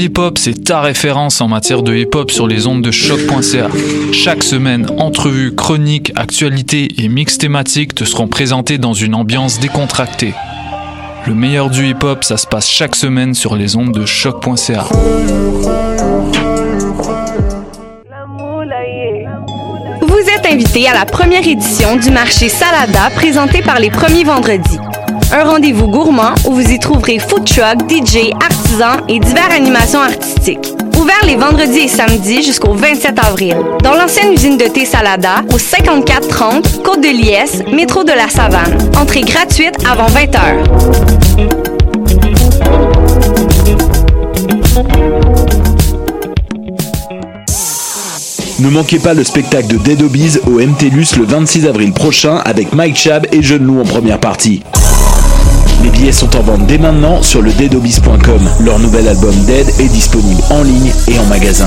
Hip Hop, c'est ta référence en matière de hip hop sur les ondes de choc.ca. Chaque semaine, entrevues, chroniques, actualités et mix thématiques te seront présentés dans une ambiance décontractée. Le meilleur du hip hop, ça se passe chaque semaine sur les ondes de choc.ca. Vous êtes invité à la première édition du marché Salada présenté par les premiers vendredis. Un rendez-vous gourmand où vous y trouverez food truck, DJ, et diverses animations artistiques. Ouvert les vendredis et samedis jusqu'au 27 avril. Dans l'ancienne usine de thé Salada, au 5430 Côte de Liesse, métro de la Savane. Entrée gratuite avant 20 heures. Ne manquez pas le spectacle de Dead Obies au MTLUS le 26 avril prochain avec Mike Chab et Jeune Loup en première partie. Billets sont en vente dès maintenant sur le deadobis.com. Leur nouvel album Dead est disponible en ligne et en magasin.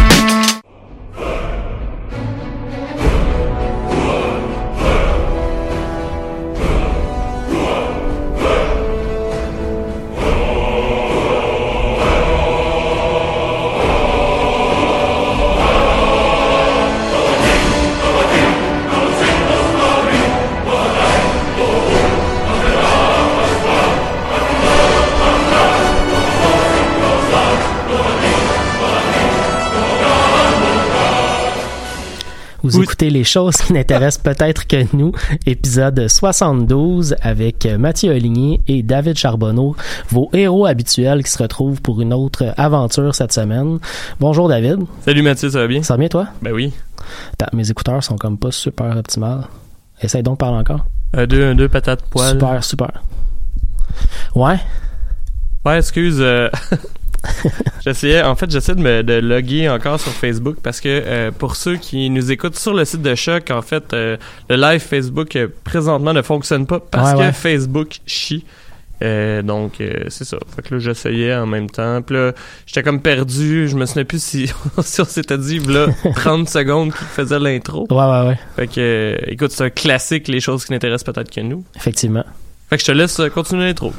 Vous écoutez les choses qui n'intéressent peut-être que nous, épisode 72 avec Mathieu Oligny et David Charbonneau, vos héros habituels qui se retrouvent pour une autre aventure cette semaine. Bonjour David. Salut Mathieu, ça va bien? Ça va bien toi? Ben oui. Attends, mes écouteurs sont comme pas super optimales. Essaye donc de parler encore. Euh, deux, deux patates poêles. Super, super. Ouais. Ouais, excuse. euh, j'essayais, en fait, j'essaie de me de loguer encore sur Facebook parce que euh, pour ceux qui nous écoutent sur le site de Choc, en fait, euh, le live Facebook euh, présentement ne fonctionne pas parce Ouais, que ouais. Facebook chie. Euh, donc euh, c'est ça. Fait que là j'essayais en même temps. Puis là j'étais comme perdu. Je me souvenais plus si, si on s'était dit là 30 secondes qui faisait l'intro. Ouais, ouais, ouais. Fait que euh, écoute c'est un classique les choses qui n'intéressent peut-être que nous. Effectivement. Fait que je te laisse euh, continuer l'intro.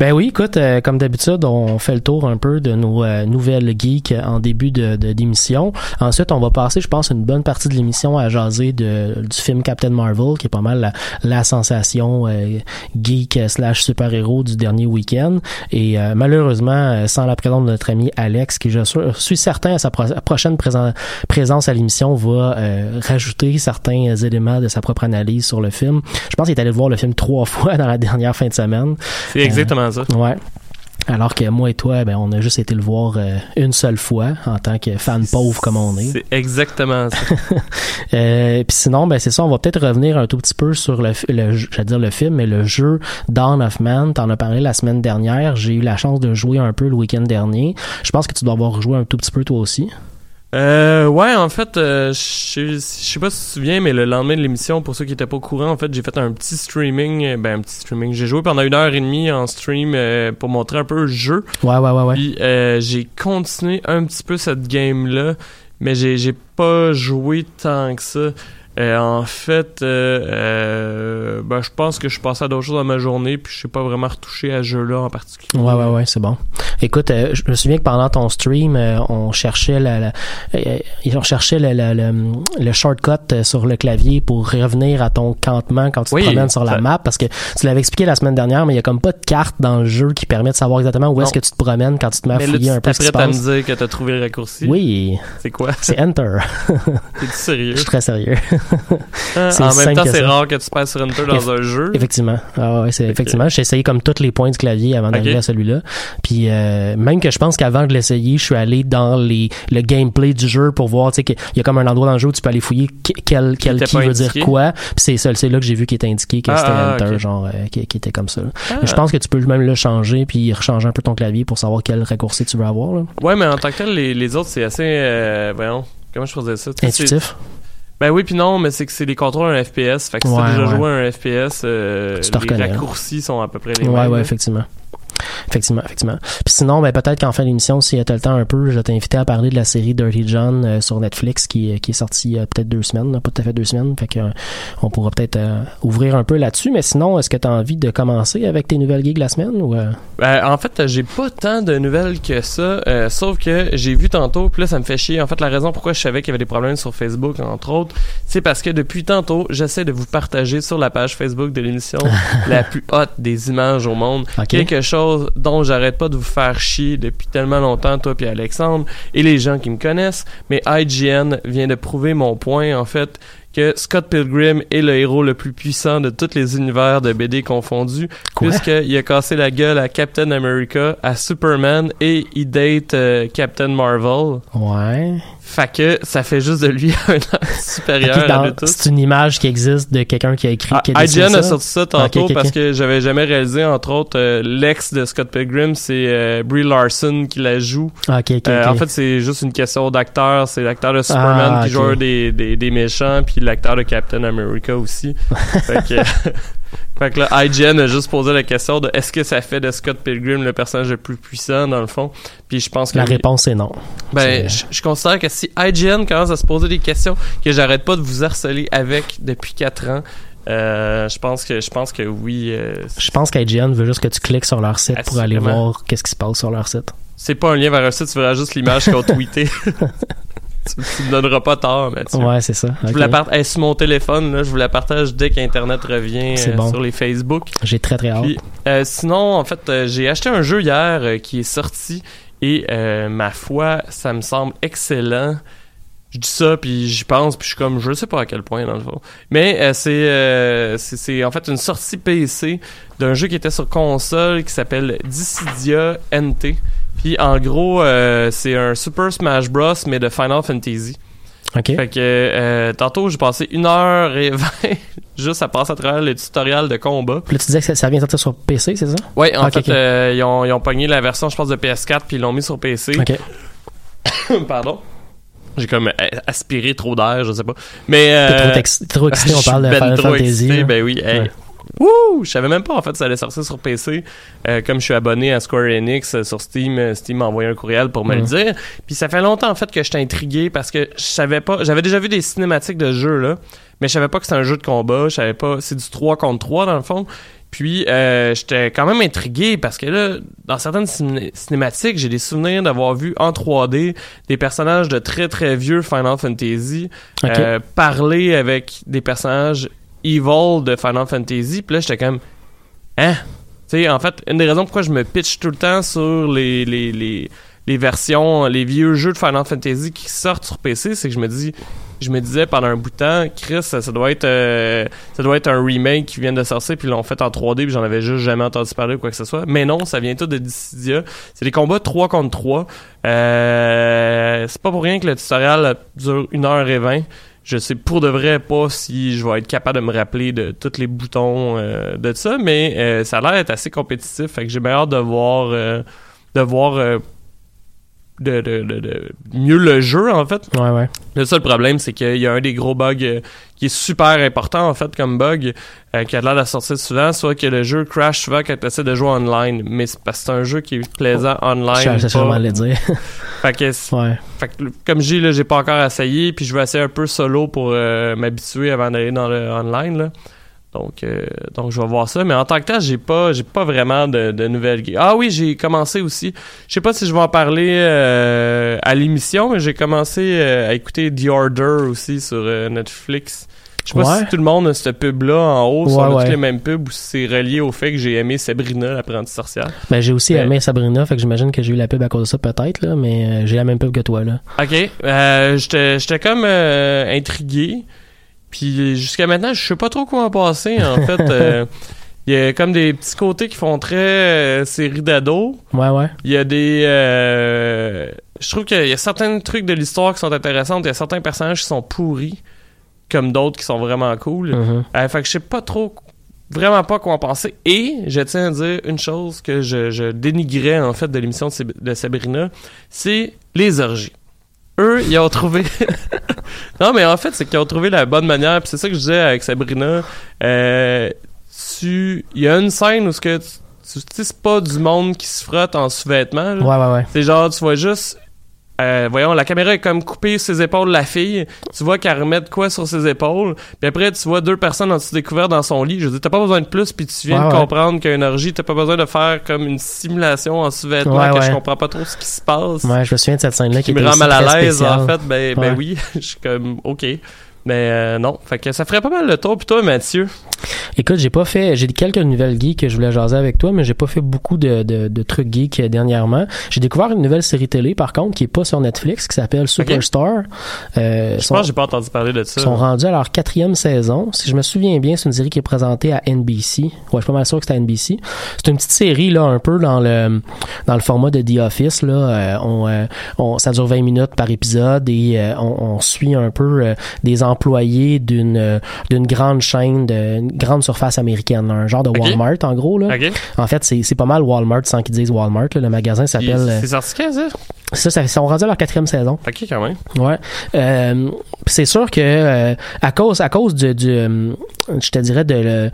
Ben oui, écoute, euh, comme d'habitude, on fait le tour un peu de nos euh, nouvelles geeks en début de d'émission. Ensuite, on va passer, je pense, une bonne partie de l'émission à jaser de, du film Captain Marvel, qui est pas mal la, la sensation euh, geek slash super-héros du dernier week-end. Et euh, malheureusement, euh, sans la présence de notre ami Alex, qui je suis, certain à sa pro- prochaine présen- présence à l'émission va rajouter certains éléments de sa propre analyse sur le film. Je pense qu'il est allé voir le film trois fois dans la dernière fin de semaine. C'est exactement ça. Ouais. Alors que moi et toi, ben, on a juste été le voir euh, une seule fois en tant que fan pauvre comme on est. C'est exactement ça. Euh, Puis sinon, ben c'est ça. On va peut-être revenir un tout petit peu sur le, le j'allais dire le film, mais le jeu Dawn of Man. T'en as parlé la semaine dernière. J'ai eu la chance de jouer un peu le week-end dernier. Je pense que tu dois avoir joué un tout petit peu toi aussi. Euh, ouais, en fait, euh, je sais- pas si tu te souviens, mais le lendemain de l'émission, pour ceux qui étaient pas au courant, en fait, j'ai fait un petit streaming. euh, Ben, un petit streaming. J'ai joué pendant une heure et demie en stream euh, pour montrer un peu le jeu. Ouais, ouais, ouais, ouais. Puis euh, j'ai continué un petit peu cette game-là, mais j'ai pas joué tant que ça. Euh, en fait, euh, euh, ben, je pense que je suis passé à d'autres choses dans ma journée, puis je sais pas vraiment retouché à ce jeu-là en particulier. Ouais, ouais, ouais, c'est bon. Écoute, euh, je me souviens que pendant ton stream, euh, on cherchait la, la- on cherchait le, le, le- le shortcut sur le clavier pour revenir à ton campement quand tu Oui, te promènes sur la ça- map, parce que tu l'avais expliqué la semaine dernière, mais il y a comme pas de carte dans le jeu qui permet de savoir exactement où est-ce que tu te promènes quand tu te mets à Mais là, fouiller tu un peu se t'apprêtes à me dire que t'as trouvé le raccourci. Oui, C'est quoi? c'est Enter. T'es-tu sérieux? Je suis très sérieux. C'est En même temps, c'est rare que tu passes sur Enter dans Eff- un jeu. Effectivement. Ah ouais, c'est effectivement. J'ai essayé comme tous les points du clavier avant d'arriver à celui-là. Puis euh, même que je pense qu'avant de l'essayer, je suis allé dans les le gameplay du jeu pour voir, tu sais, qu'il y a comme un endroit dans le jeu où tu peux aller fouiller que- quel quel qui veut dire quoi. Puis c'est ça, c'est là que j'ai vu qu'il était indiqué que Ah, c'était ah, Enter, genre euh, qui, était comme ça. Ah. Je pense que tu peux même le changer puis rechanger un peu ton clavier pour savoir quel raccourci tu veux avoir. Là. Ouais, mais en tant que tel, les, les autres, c'est assez. Euh, voyons, comment je faisais ça? Intuitif. Ben oui, puis non, mais c'est que c'est les contrôles un FPS. Fait que si Ouais, t'as déjà ouais. joué à un FPS, euh, les reconnais, hein. raccourcis sont à peu près les Ouais, mêmes. ouais, là. effectivement. Effectivement, effectivement. Puis sinon, ben, peut-être qu'en fin d'émission, si tu as le temps un peu, je vais t'inviter à parler de la série Dirty John euh, sur Netflix qui, qui est sortie il y a peut-être deux semaines, là, pas tout à fait deux semaines. Fait que euh, on pourra peut-être euh, ouvrir un peu là-dessus. Mais sinon, est-ce que tu as envie de commencer avec tes nouvelles gigs la semaine ou euh, Ben, en fait, j'ai pas tant de nouvelles que ça, euh, sauf que j'ai vu tantôt, puis là, ça me fait chier. En fait, la raison pourquoi je savais qu'il y avait des problèmes sur Facebook, entre autres, c'est parce que depuis tantôt, j'essaie de vous partager sur la page Facebook de l'émission la plus haute des images au monde. Quelque chose dont j'arrête pas de vous faire chier depuis tellement longtemps, toi puis Alexandre, et les gens qui me connaissent, mais IGN vient de prouver mon point, en fait, que Scott Pilgrim est le héros le plus puissant de tous les univers de BD confondus, puisqu'il a cassé la gueule à Captain America, à Superman, et il date euh, Captain Marvel. Ouais. Fait que ça fait juste de lui un supérieur à dans- nous tous. c'est une image qui existe de quelqu'un qui a écrit Ah, qui a dessiné IGN ça? a sorti ça tantôt parce que j'avais jamais réalisé, entre autres, euh, l'ex de Scott Pilgrim, c'est euh, Brie Larson qui la joue. Ah, Euh. En fait, c'est juste une question d'acteur. C'est l'acteur de Superman Ah, qui joue des, des, des méchants, puis l'acteur de Captain America aussi. fait, que, fait que là, IGN a juste posé la question de est-ce que ça fait de Scott Pilgrim le personnage le plus puissant, dans le fond? Puis je pense que... La réponse est non. Ben, je, je considère que si IGN commence à se poser des questions que j'arrête pas de vous harceler avec depuis 4 ans, euh, je pense que je pense que oui. euh, Je pense qu'IGN veut juste que tu cliques sur leur site pour aller voir qu'est-ce qui se passe sur leur site. c'est pas un lien vers un site, tu verras juste l'image qu'ils ont tweeté. tu, tu me donneras pas tort, Mathieu. Ouais, c'est ça. Je vous la partage sur mon téléphone, là, je vous la partage dès qu'Internet revient euh, bon. sur les Facebook. J'ai très très hâte. Puis, euh, sinon, en fait, euh, j'ai acheté un jeu hier qui est sorti et ma foi, ça me semble excellent. Je dis ça, puis j'y pense, puis je suis comme, je sais pas à quel point, dans le fond. Mais euh, c'est, euh, c'est, c'est en fait une sortie PC d'un jeu qui était sur console qui s'appelle Dissidia NT. Puis en gros, euh, c'est un Super Smash Bros, mais de Final Fantasy. Ok. Fait que euh, tantôt, j'ai passé une heure et vingt juste à passer à travers le tutoriel de combat. Puis là, tu disais que ça- ça vient sortir sur PC, c'est ça? Ouais, en Ok, fait, euh, ils, ont, ils ont pogné la version, je pense, de PS4 puis ils l'ont mis sur PC. Ok. Pardon. J'ai comme euh, aspiré trop d'air, je sais pas. Mais euh, T'es trop, ex- trop excité, on parle de ben Final trop Fantasy. excité, ben oui. hey. Ouais. Wouh! Je savais même pas en fait ça allait sortir sur PC. Euh, comme je suis abonné à Square Enix euh, sur Steam, euh, Steam m'a envoyé un courriel pour me le Mhm. dire. Puis ça fait longtemps en fait que j'étais intrigué parce que je savais pas. J'avais déjà vu des cinématiques de jeu là, mais je savais pas que c'était un jeu de combat. Je savais pas. C'est du 3 contre 3 dans le fond. Puis euh, j'étais quand même intrigué parce que là, dans certaines ciné- cinématiques, j'ai des souvenirs d'avoir vu en 3D des personnages de très très vieux Final Fantasy Ok. euh, parler avec des personnages evil de Final Fantasy. Puis là, j'étais comme, hein? Tu sais, en fait, une des raisons pourquoi je me pitch tout le temps sur les, les, les, les versions, les vieux jeux de Final Fantasy qui sortent sur PC, c'est que je me dis, je me disais pendant un bout de temps, Chris, ça, doit être, euh, ça doit être un remake qui vient de sortir puis l'ont fait en 3D puis j'en avais juste jamais entendu parler ou quoi que ce soit. Mais non, ça vient tout de Dissidia. C'est des combats 3 contre 3. Euh, c'est pas pour rien que le tutoriel dure 1h20. Je sais pour de vrai pas si je vais être capable de me rappeler de tous les boutons euh, de ça, mais euh, ça a l'air d'être assez compétitif. Fait que j'ai bien hâte de voir, euh, de voir euh, de, de, de, de mieux le jeu en fait. Ouais, ouais. Le seul problème, c'est qu'il y a un des gros bugs euh, qui est super important en fait comme bug, euh, qui a l'air de sortir souvent, soit que le jeu crash souvent quand tu essaies de jouer online, mais c'est parce que c'est un jeu qui est plaisant online. Je vraiment le dire. Fait que, c'est- ouais. fait que, comme je dis, là, j'ai pas encore essayé, puis je vais essayer un peu solo pour euh, m'habituer avant d'aller dans le online. Là. Donc, euh, donc je vais voir ça. Mais en tant que tel, j'ai pas, j'ai pas vraiment de, de nouvelles games. Ah oui, j'ai commencé aussi. Je sais pas si je vais en parler euh, à l'émission, mais j'ai commencé euh, à écouter The Order aussi sur Netflix. Je sais pas Ouais. si tout le monde a cette pub-là en haut, si Ouais, on a tous les mêmes pubs, ou si c'est relié au fait que j'ai aimé Sabrina, l'apprentie sorcière. Ben, j'ai aussi aimé Sabrina, fait que j'imagine que j'ai eu la pub à cause de ça, peut-être, là, mais euh, j'ai la même pub que toi, là. Ok, euh, j'étais comme euh, intrigué. Puis jusqu'à maintenant, je sais pas trop quoi en passer. En fait, euh, il y a comme des petits côtés qui font très euh, série d'ados. Ouais, ouais. Il y a des, euh, je trouve qu'il y a certains trucs de l'histoire qui sont intéressants. Il y a certains personnages qui sont pourris, comme d'autres qui sont vraiment cool. Euh, fait que je sais pas trop, vraiment pas quoi en penser. Et je tiens à dire une chose que je, je dénigrais en fait de l'émission de, Sab- de Sabrina, c'est les orgies. Eux, ils ont trouvé. non, mais en fait, c'est qu'ils ont trouvé la bonne manière. Puis c'est ça que je disais avec Sabrina. Euh, tu, il y a une scène où ce que tu, tu sais, c'est pas du monde qui se frotte en sous-vêtements. Ouais, ouais, ouais. C'est genre, tu vois juste. Euh, voyons, la caméra est comme coupée sur ses épaules de la fille. Tu vois qu'elle remet de quoi sur ses épaules. Puis après, tu vois deux personnes en dessous découvert dans son lit. Je dire, t'as pas besoin de plus. Puis tu viens Ouais, de ouais. comprendre qu'une orgie, t'as pas besoin de faire comme une simulation en sous-vêtements Ouais, que je comprends pas trop ce qui se passe. Ouais, je me souviens de cette scène-là qui qui me rend mal à l'aise, en fait. Ben, ben oui. Je suis comme, OK. Mais euh, non. Fait que ça ferait pas mal le tour. Puis toi, Mathieu? Écoute, j'ai pas fait, j'ai quelques nouvelles geeks que je voulais jaser avec toi, mais j'ai pas fait beaucoup de, de, de trucs geeks euh, dernièrement. J'ai découvert une nouvelle série télé, par contre, qui est pas sur Netflix, qui s'appelle Superstar. Euh, Je sont- pense que j'ai pas entendu parler de ça. sont rendus à leur quatrième saison. Si je me souviens bien, c'est une série qui est présentée à NBC. Ouais, je suis pas mal sûr que c'est à NBC. C'est une petite série là, un peu dans le dans le format de The Office là. Euh, on, euh, on- ça dure 20 minutes par épisode et euh, on, on suit un peu des employés d'une euh, d'une grande chaîne, de une grande surface américaine, un genre de. Walmart en gros là. En fait, c'est c'est pas mal Walmart sans qu'ils disent Walmart. là. Le magasin s'appelle. euh, C'est sorti ça? ça, ça, ils sont rendus à leur quatrième saison. OK, quand même. Ouais. Euh, c'est sûr que euh, à cause à cause du, du, je te dirais de le-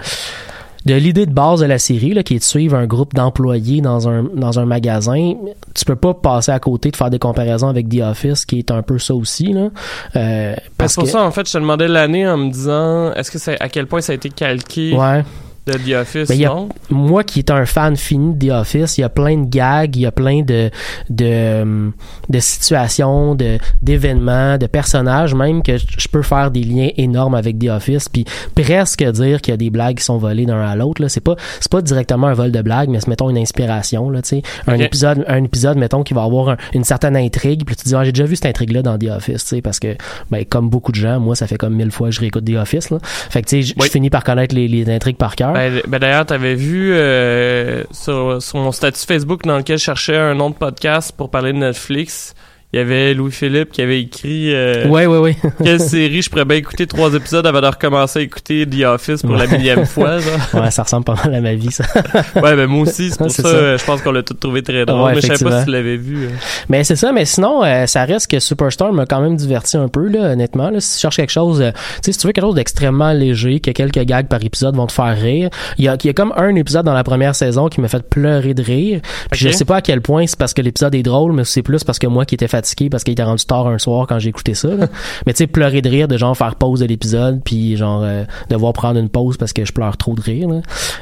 de l'idée de base de la série là, qui est de suivre un groupe d'employés dans un dans un magasin, tu peux pas passer à côté de faire des comparaisons avec The Office qui est un peu ça aussi là. Euh, Parce parce pour que ça, en fait, je te demandais l'année en me disant, est-ce que c'est à quel point ça a été calqué? Ouais. De The Office, Ben, a- moi qui est un fan fini de The Office, il y a plein de gags, il y a plein de de, de situations, de d'événements, de personnages même que je peux faire des liens énormes avec The Office puis presque dire qu'il y a des blagues qui sont volées d'un à l'autre là, c'est pas c'est pas directement un vol de blagues mais c'est mettons une inspiration là, tu sais, un épisode un épisode mettons qui va avoir un- une certaine intrigue puis tu te dis ah, j'ai déjà vu cette intrigue là dans The Office, tu sais parce que ben comme beaucoup de gens, moi ça fait comme mille fois que je réécoute The Office là. Fait que tu sais, je Oui. je finis par connaître les, les intrigues par cœur. Ben, ben d'ailleurs, t'avais vu euh, sur, sur mon statut Facebook dans lequel je cherchais un nom de podcast pour parler de Netflix. Il y avait Louis-Philippe qui avait écrit euh, Ouais, ouais, ouais. quelle série je pourrais bien écouter trois épisodes avant de recommencer à écouter The Office pour la millième fois. Genre. Ouais, ça ressemble pas mal à ma vie, ça. Ouais, ben moi aussi, c'est pour ça, ça. euh, je pense qu'on l'a tout trouvé très drôle. Ouais, mais je savais pas si tu l'avais vu. euh. Mais c'est ça, mais sinon, euh, ça reste que Superstar m'a quand même diverti un peu, là, honnêtement. Là. Si tu cherches quelque chose, euh, tu sais, si tu veux quelque chose d'extrêmement léger, que quelques gags par épisode vont te faire rire, il y a, il y a comme un épisode dans la première saison qui m'a fait pleurer de rire. Puis Ok. je sais pas à quel point c'est parce que l'épisode est drôle, mais c'est plus parce que moi qui étais fatigué, parce qu'il était rendu tard un soir quand j'ai écouté ça. là. mais tu sais, pleurer de rire, de genre faire pause de l'épisode, puis genre euh, devoir prendre une pause parce que je pleure trop de rire. là.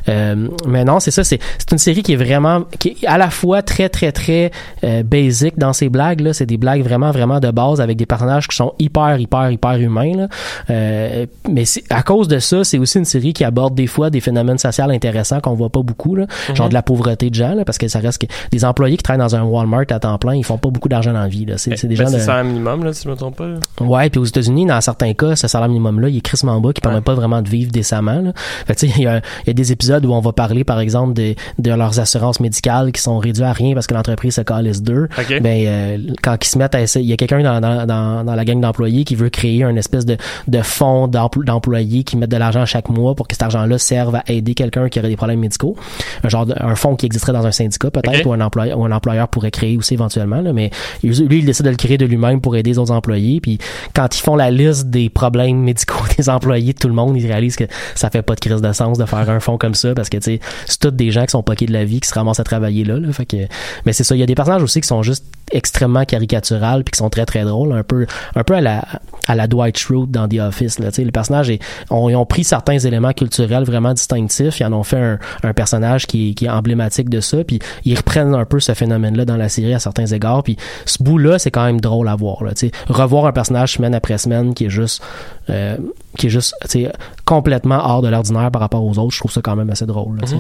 Euh, mais non, c'est ça, c'est c'est une série qui est vraiment, qui est à la fois très très très euh, basic dans ses blagues. là. C'est des blagues vraiment vraiment de base avec des personnages qui sont hyper hyper hyper humains. Là. Euh, mais à cause de ça, c'est aussi une série qui aborde des fois des phénomènes sociaux intéressants qu'on voit pas beaucoup, là. genre de la pauvreté de gens, là, parce que ça reste que des employés qui travaillent dans un Walmart à temps plein, ils font pas beaucoup d'argent dans la vie. Là. C'est c'est des Ben, gens c'est de... un minimum, là, si je me trompe pas. là. Ouais, puis aux États-Unis, dans certains cas, ce salaire minimum-là, il est crissement bas, qui permet pas vraiment de vivre décemment. Là. Fait que, tu sais, il y, y a des épisodes où on va parler, par exemple, de, de leurs assurances médicales qui sont réduites à rien parce que l'entreprise se calisse d'eux. Ok. Ben, euh, quand ils se mettent à essayer, il y a quelqu'un dans, dans, dans, dans la gang d'employés qui veut créer un espèce de, de fonds d'empl- d'employés qui mettent de l'argent chaque mois pour que cet argent-là serve à aider quelqu'un qui aurait des problèmes médicaux. Un genre de, un fonds qui existerait dans un syndicat peut-être Ok. ou un employeur ou un employeur pourrait créer aussi éventuellement là, mais lui il décide de le créer de lui-même pour aider les autres employés. Puis quand ils font la liste des problèmes médicaux des employés de tout le monde ils réalisent que ça fait pas de crise de sens de faire un fonds comme ça parce que tu c'est tous des gens qui sont poqués de la vie qui se ramassent à travailler là, là. Fait que mais c'est ça. Il y a des personnages aussi qui sont juste extrêmement caricaturales puis qui sont très très drôles un peu un peu à la à la Dwight Schrute dans The Office là. Tu est ont pris certains éléments culturels vraiment distinctifs. Ils en ont fait un, personnage qui, est- qui est emblématique de ça. Puis ils reprennent un peu ce phénomène là dans la série à certains égards. Puis ce bout c'est quand même drôle à voir revoir un personnage semaine après semaine qui est juste euh, qui est juste complètement hors de l'ordinaire par rapport aux autres je trouve ça quand même assez drôle sais.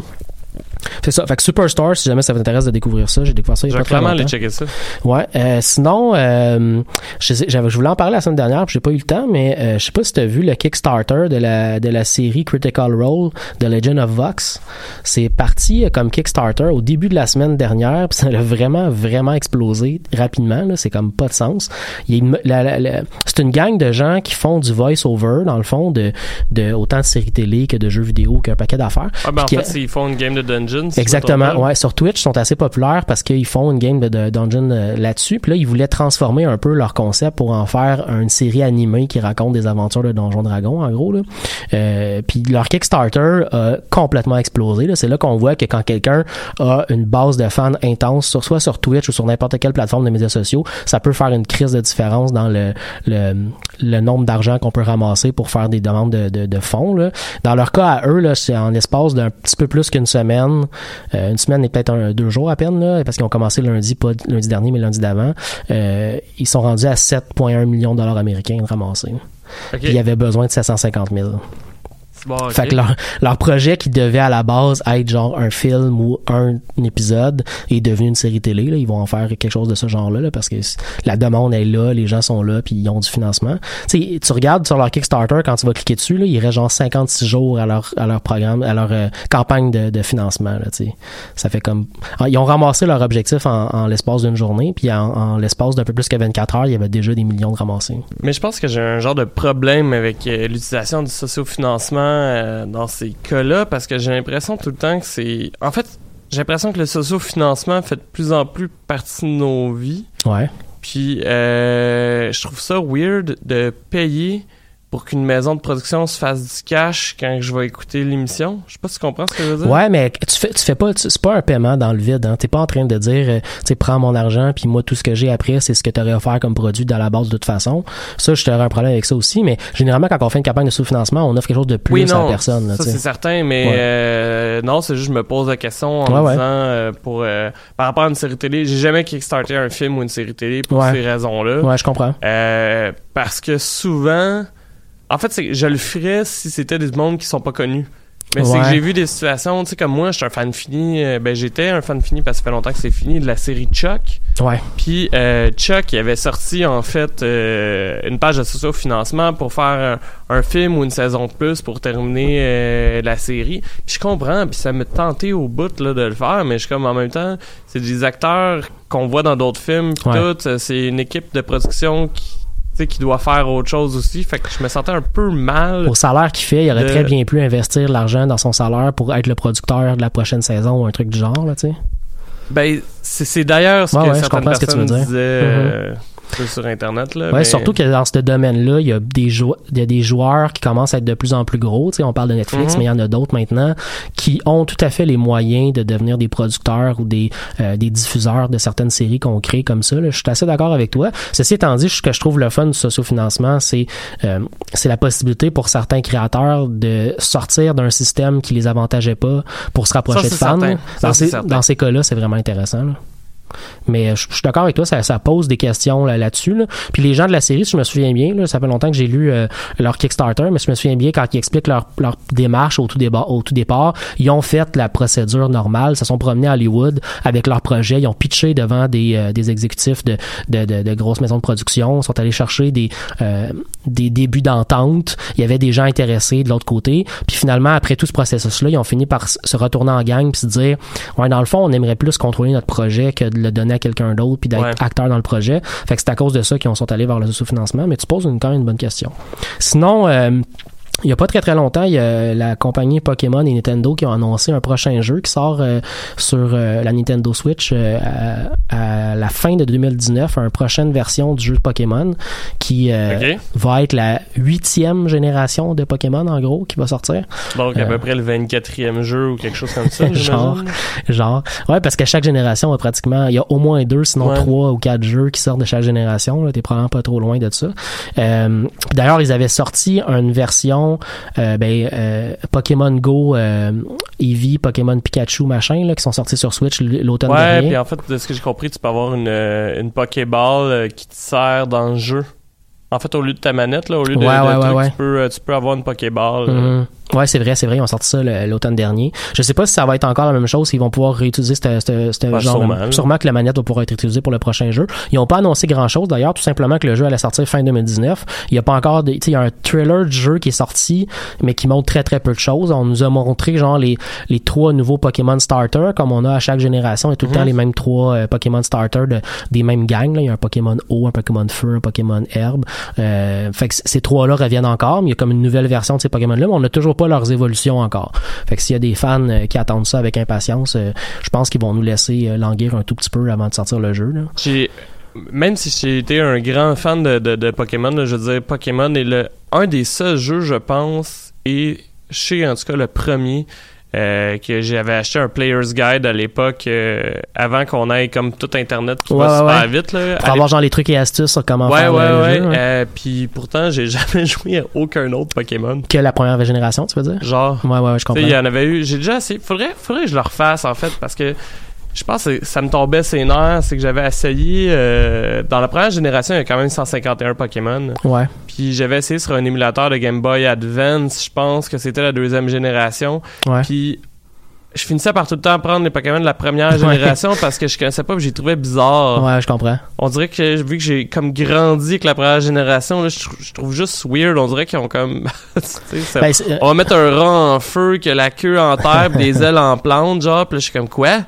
C'est ça. Fait que Superstar, si jamais ça vous intéresse de découvrir ça, j'ai découvert ça il y Je a vais pas très clairement longtemps. aller checker ça. Ouais. Euh, sinon, euh, je, sais- j'avais, je voulais en parler la semaine dernière, puis j'ai pas eu le temps, mais euh, je sais pas si tu as vu le Kickstarter de la de la série Critical Role de Legend of Vox. C'est parti euh, comme Kickstarter au début de la semaine dernière, puis ça a vraiment vraiment explosé rapidement. Là, c'est comme pas de sens. C'est une gang de gens qui font du voice-over dans le fond de de autant de séries télé que de jeux vidéo qu'un paquet d'affaires. Ah, ben, en fait, ils font une game de Dungeon. si Exactement. Ouais, sur Twitch, ils sont assez populaires parce qu'ils font une game de, de dungeon euh, là-dessus. Puis là, ils voulaient transformer un peu leur concept pour en faire une série animée qui raconte des aventures de Donjon Dragon, en gros. Là. Euh, puis leur Kickstarter a complètement explosé. C'est là qu'on voit que quand quelqu'un a une base de fans intense, sur, soit sur Twitch ou sur n'importe quelle plateforme de médias sociaux, ça peut faire une crise de différence dans le, le, le nombre d'argent qu'on peut ramasser pour faire des demandes de, de, de fonds. Là. Dans leur cas à eux, là, c'est en espace d'un petit peu plus qu'une semaine. Euh, une semaine et peut-être un, deux jours à peine, là, parce qu'ils ont commencé lundi, pas lundi dernier, mais lundi d'avant. Euh, ils sont rendus à 7,1 millions de dollars américains de ramasser. Ok. Puis ils avaient besoin de 750 000. Bon. Fait que leur, leur projet qui devait à la base être genre un film ou un épisode est devenu une série télé. Là. Ils vont en faire quelque chose de ce genre-là là, parce que la demande est là, les gens sont là, puis ils ont du financement. Tu regardes sur leur Kickstarter, quand tu vas cliquer dessus, là, il reste genre 56 jours à leur, à leur programme, à leur euh, campagne de, de financement. Là. Ça fait comme... Ah, Ils ont ramassé leur objectif en, en l'espace d'une journée, puis en, en l'espace d'un peu plus que 24 heures, il y avait déjà des millions de ramassés. Mais je pense que j'ai un genre de problème avec euh, l'utilisation du sociofinancement euh, dans ces cas-là parce que j'ai l'impression tout le temps que c'est. En fait, j'ai l'impression que le sociofinancement fait de plus en plus partie de nos vies. Ouais. Puis euh, je trouve ça weird de payer pour qu'une maison de production se fasse du cash quand je vais écouter l'émission. Je sais pas si tu comprends ce que je veux dire. Ouais, mais tu fais, tu fais pas, c'est pas un paiement dans le vide. Hein. T'es pas en train de dire, euh, tu sais, prends mon argent puis moi tout ce que j'ai après, c'est ce que t'aurais offert comme produit dans la base de toute façon. Ça, je t'aurais un problème avec ça aussi. Mais généralement, quand on fait une campagne de sous-financement, on offre quelque chose de plus Oui, à non, la personne. là, ça c'est certain, mais Ouais. euh, non, c'est juste je me pose la question en Ouais, disant euh, pour euh, par rapport à une série télé, j'ai jamais kickstarté un film ou une série télé pour Ouais. ces raisons-là. Ouais, je comprends. Euh, parce que souvent, en fait, je le ferais si c'était des mondes qui sont pas connus. Mais c'est que j'ai vu des situations, tu sais, comme moi, je suis un fan fini, euh, ben j'étais un fan fini parce que ça fait longtemps que c'est fini, de la série Chuck. Ouais. Puis euh, Chuck, il avait sorti en fait euh, une page de socio-financement pour faire un, un film ou une saison de plus pour terminer euh, la série. Puis je comprends, puis ça me tentait au bout là, de le faire, mais je suis comme en même temps, c'est des acteurs qu'on voit dans d'autres films, Ouais. tout, c'est une équipe de production qui sais, qui doit faire autre chose aussi. Fait que je me sentais un peu mal. Au salaire qu'il fait, il aurait de- très bien pu investir l'argent dans son salaire pour être le producteur de la prochaine saison ou un truc du genre, là, tu sais. Ben, c'est d'ailleurs ce Ouais, que ouais, certaines ce que veux personnes dire. disaient Mhm. euh, sur- sur Internet. Là, Ouais, mais- surtout que dans ce domaine-là, il y a des y a des joueurs qui commencent à être de plus en plus gros. Tu sais, on parle de Netflix, Mhm. mais il y en a d'autres maintenant qui ont tout à fait les moyens de devenir des producteurs ou des, euh, des diffuseurs de certaines séries qu'on crée comme ça. là. Je suis assez d'accord avec toi. Ceci étant dit, ce que je trouve le fun du sociofinancement, c'est euh, c'est la possibilité pour certains créateurs de sortir d'un système qui les avantageait pas pour se rapprocher Ça, de fans. certain. Ça, Dans c'est ces, dans ces cas-là, c'est vraiment intéressant. là. Mais euh, je suis d'accord avec toi, ça, pose des questions là- là-dessus. Là, Puis les gens de la série, si je me souviens bien, ça fait longtemps que j'ai lu euh, leur Kickstarter, mais je me souviens bien, quand ils expliquent leur, démarche au tout, au tout départ, ils ont fait la procédure normale, se sont promenés à Hollywood avec leur projet, ils ont pitché devant des, euh, des exécutifs de, de, grosses maisons de production, sont allés chercher des, des débuts d'entente, il y avait des gens intéressés de l'autre côté, puis finalement, après tout ce processus-là, ils ont fini par se retourner en gang puis se dire, ouais, dans le fond, on aimerait plus contrôler notre projet que de le donner à quelqu'un d'autre puis d'être Ouais. acteur dans le projet. Fait que c'est à cause de ça qu'ils sont allés vers le sous-financement, mais tu poses une, quand même une bonne question. Sinon, euh, il y a pas très très longtemps, il y a la compagnie Pokémon et Nintendo qui ont annoncé un prochain jeu qui sort euh, sur euh, la Nintendo Switch euh, à, à la fin de 2019, une prochaine version du jeu de Pokémon qui va être la huitième génération de Pokémon en gros qui va sortir. Donc, à peu près le 24e jeu ou quelque chose comme ça. Genre. Genre, ouais, parce qu'à chaque génération, a pratiquement, il y a au moins deux, sinon Ouais. trois ou quatre jeux qui sortent de chaque génération. là. T'es probablement pas trop loin de ça. D'ailleurs, ils avaient sorti une version, euh, ben, euh, Pokémon Go, euh, Eevee, Pokémon Pikachu, machin, là, qui sont sortis sur Switch l'automne Ouais, dernier. puis en fait, de ce que j'ai compris, tu peux avoir une, une Pokéball qui te sert dans le jeu. En fait, au lieu de ta manette, là, au lieu de, Ouais, de ouais, ouais, truc, ouais. Tu, peux, tu peux avoir une Pokéball. Mhm. Ouais, c'est vrai, c'est vrai, ils ont sorti ça l'automne dernier. Je sais pas si ça va être encore la même chose, s'ils vont pouvoir réutiliser ce Ouais, genre. sûrement, là. sûrement que la manette va pouvoir être utilisée pour le prochain jeu. Ils ont pas annoncé grand chose d'ailleurs, tout simplement que le jeu allait sortir fin 2019. Il y a pas encore des, tu sais, il y a un trailer du jeu qui est sorti, mais qui montre très très peu de choses. On nous a montré genre les les trois nouveaux Pokémon starters comme on a à chaque génération et tout le Mhm. temps les mêmes trois euh, Pokémon starters de, des mêmes gangs. Là. Il y a un Pokémon eau, un Pokémon feu, un Pokémon herbe. Euh, fait que ces trois-là reviennent encore, mais il y a comme une nouvelle version de ces Pokémon-là, mais on n'a toujours pas leurs évolutions encore. Fait que s'il y a des fans euh, qui attendent ça avec impatience, euh, je pense qu'ils vont nous laisser euh, languir un tout petit peu avant de sortir le jeu. Même si j'ai été un grand fan de, Pokémon, je veux dire Pokémon est le un des seuls jeux, je pense, et chez en tout cas le premier euh, que j'avais acheté un player's guide à l'époque euh, avant qu'on ait comme tout internet qui Ouais, va ouais, super vite là. Pour avoir genre les trucs et astuces sur comment Ouais, faire ouais, le ouais. jeu. Euh, puis pourtant, j'ai jamais joué à aucun autre Pokémon. Que la première génération, tu veux dire? Genre, Ouais, ouais, ouais, je comprends. il y en avait eu. J'ai déjà essayé. Faudrait, faudrait que je le refasse, en fait, parce que je pense que ça me tombait ses nerfs. C'est que j'avais essayé. euh, dans la première génération, il y a quand même 151 Pokémon. Ouais. Puis j'avais essayé sur un émulateur de Game Boy Advance. Je pense que c'était la deuxième génération. Ouais. Puis. Je finissais par tout le temps prendre les Pokémon de la première génération parce que je connaissais pas, j'ai trouvé bizarre. Ouais, je comprends. On dirait que vu que j'ai comme grandi avec la première génération, là, je, trou- je trouve juste weird. On dirait qu'ils ont comme. ça- Ben, c'est- on va mettre un rat en feu, que la queue en terre, des ailes en plante, genre. Puis là, je suis comme quoi?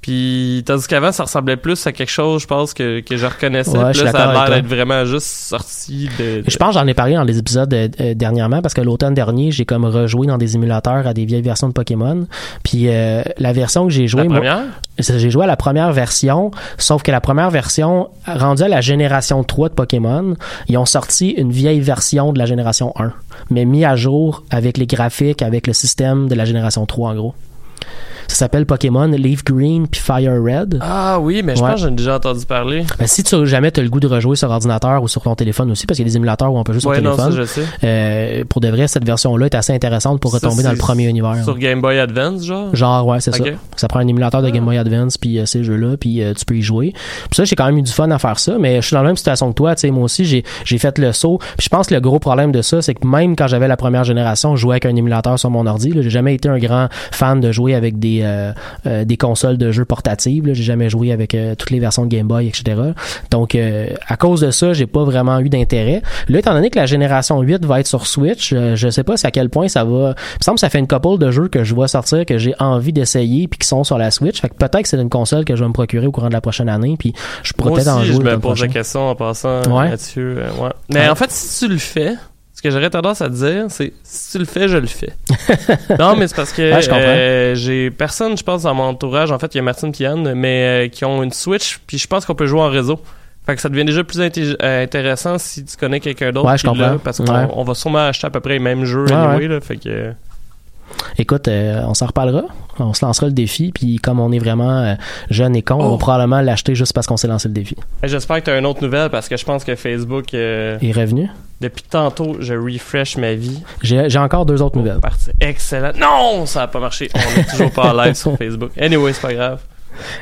Puis tandis qu'avant, ça ressemblait plus à quelque chose, je pense, que, que je reconnaissais. Ouais, je là, ça a l'air d'être vraiment juste sorti de. Je pense que j'en ai parlé dans des épisodes euh, euh, dernièrement parce que l'automne dernier, j'ai comme rejoué dans des émulateurs à des vieilles versions de Pokémon. Puis euh, la version que j'ai jouée, j'ai joué à la première version, sauf que la première version, rendue à la génération 3 de Pokémon, ils ont sorti une vieille version de la génération 1, mais mis à jour avec les graphiques, avec le système de la génération 3 en gros. Ça s'appelle Pokémon Leaf Green puis Fire Red. Ah oui, mais je Ouais. pense que j'en ai déjà entendu parler. Ben, si tu jamais as le goût de rejouer sur ordinateur ou sur ton téléphone aussi, parce qu'il y a des émulateurs où on peut jouer sur Ouais, non, téléphone. ça, je sais. Euh, pour de vrai, cette version-là est assez intéressante pour Ça, retomber dans le premier univers. Sur Game Boy Advance, genre? Genre, ouais, c'est Ok. ça. Ça prend un émulateur de Game Boy Advance, puis euh, ces jeux-là, puis euh, tu peux y jouer. Puis ça, j'ai quand même eu du fun à faire ça, mais je suis dans la même situation que toi, tu sais, moi aussi, j'ai, fait le saut. Puis je pense que le gros problème de ça, c'est que même quand j'avais la première génération, je jouais avec un émulateur sur mon ordi. J'ai jamais été un grand fan de jouer avec des, euh, euh, des consoles de jeux portatives. J'ai jamais joué avec euh, toutes les versions de Game Boy, etc. Donc, à cause de ça, j'ai pas vraiment eu d'intérêt. Là, étant donné que la génération 8 va être sur Switch, je sais pas à quel point ça va. Il me semble que ça fait une couple de jeux que je vois sortir que j'ai envie d'essayer puis qui sont sur la Switch. Fait que peut-être que c'est une console que je vais me procurer au courant de la prochaine année puis je pourrais peut-être en jouer je me pose la question en passant Ouais. là-dessus. ouais. Mais Ouais. en fait, si tu le fais, ce que j'aurais tendance à te dire, c'est si tu le fais, je le fais. non, mais c'est parce que Ouais, euh, j'ai personne, je pense, dans mon entourage. En fait, il y a Martine et Yann, mais euh, qui ont une Switch, puis je pense qu'on peut jouer en réseau. Fait que ça devient déjà plus euh, intéressant si tu connais quelqu'un d'autre. Ouais, je comprends. Parce qu'on Ouais. on va sûrement acheter à peu près les mêmes jeux Ouais, anyway, là, fait que... Écoute, euh, on s'en reparlera. On se lancera le défi puis comme on est vraiment euh, jeune et con, on Oh. va probablement l'acheter juste parce qu'on s'est lancé le défi. J'espère que tu as une autre nouvelle parce que je pense que Facebook, euh, Et revenu. Depuis tantôt, je refresh ma vie. J'ai encore deux autres nouvelles. Parti. Excellent. Non, ça a pas marché. On est toujours pas en live sur Facebook. Anyway, c'est pas grave.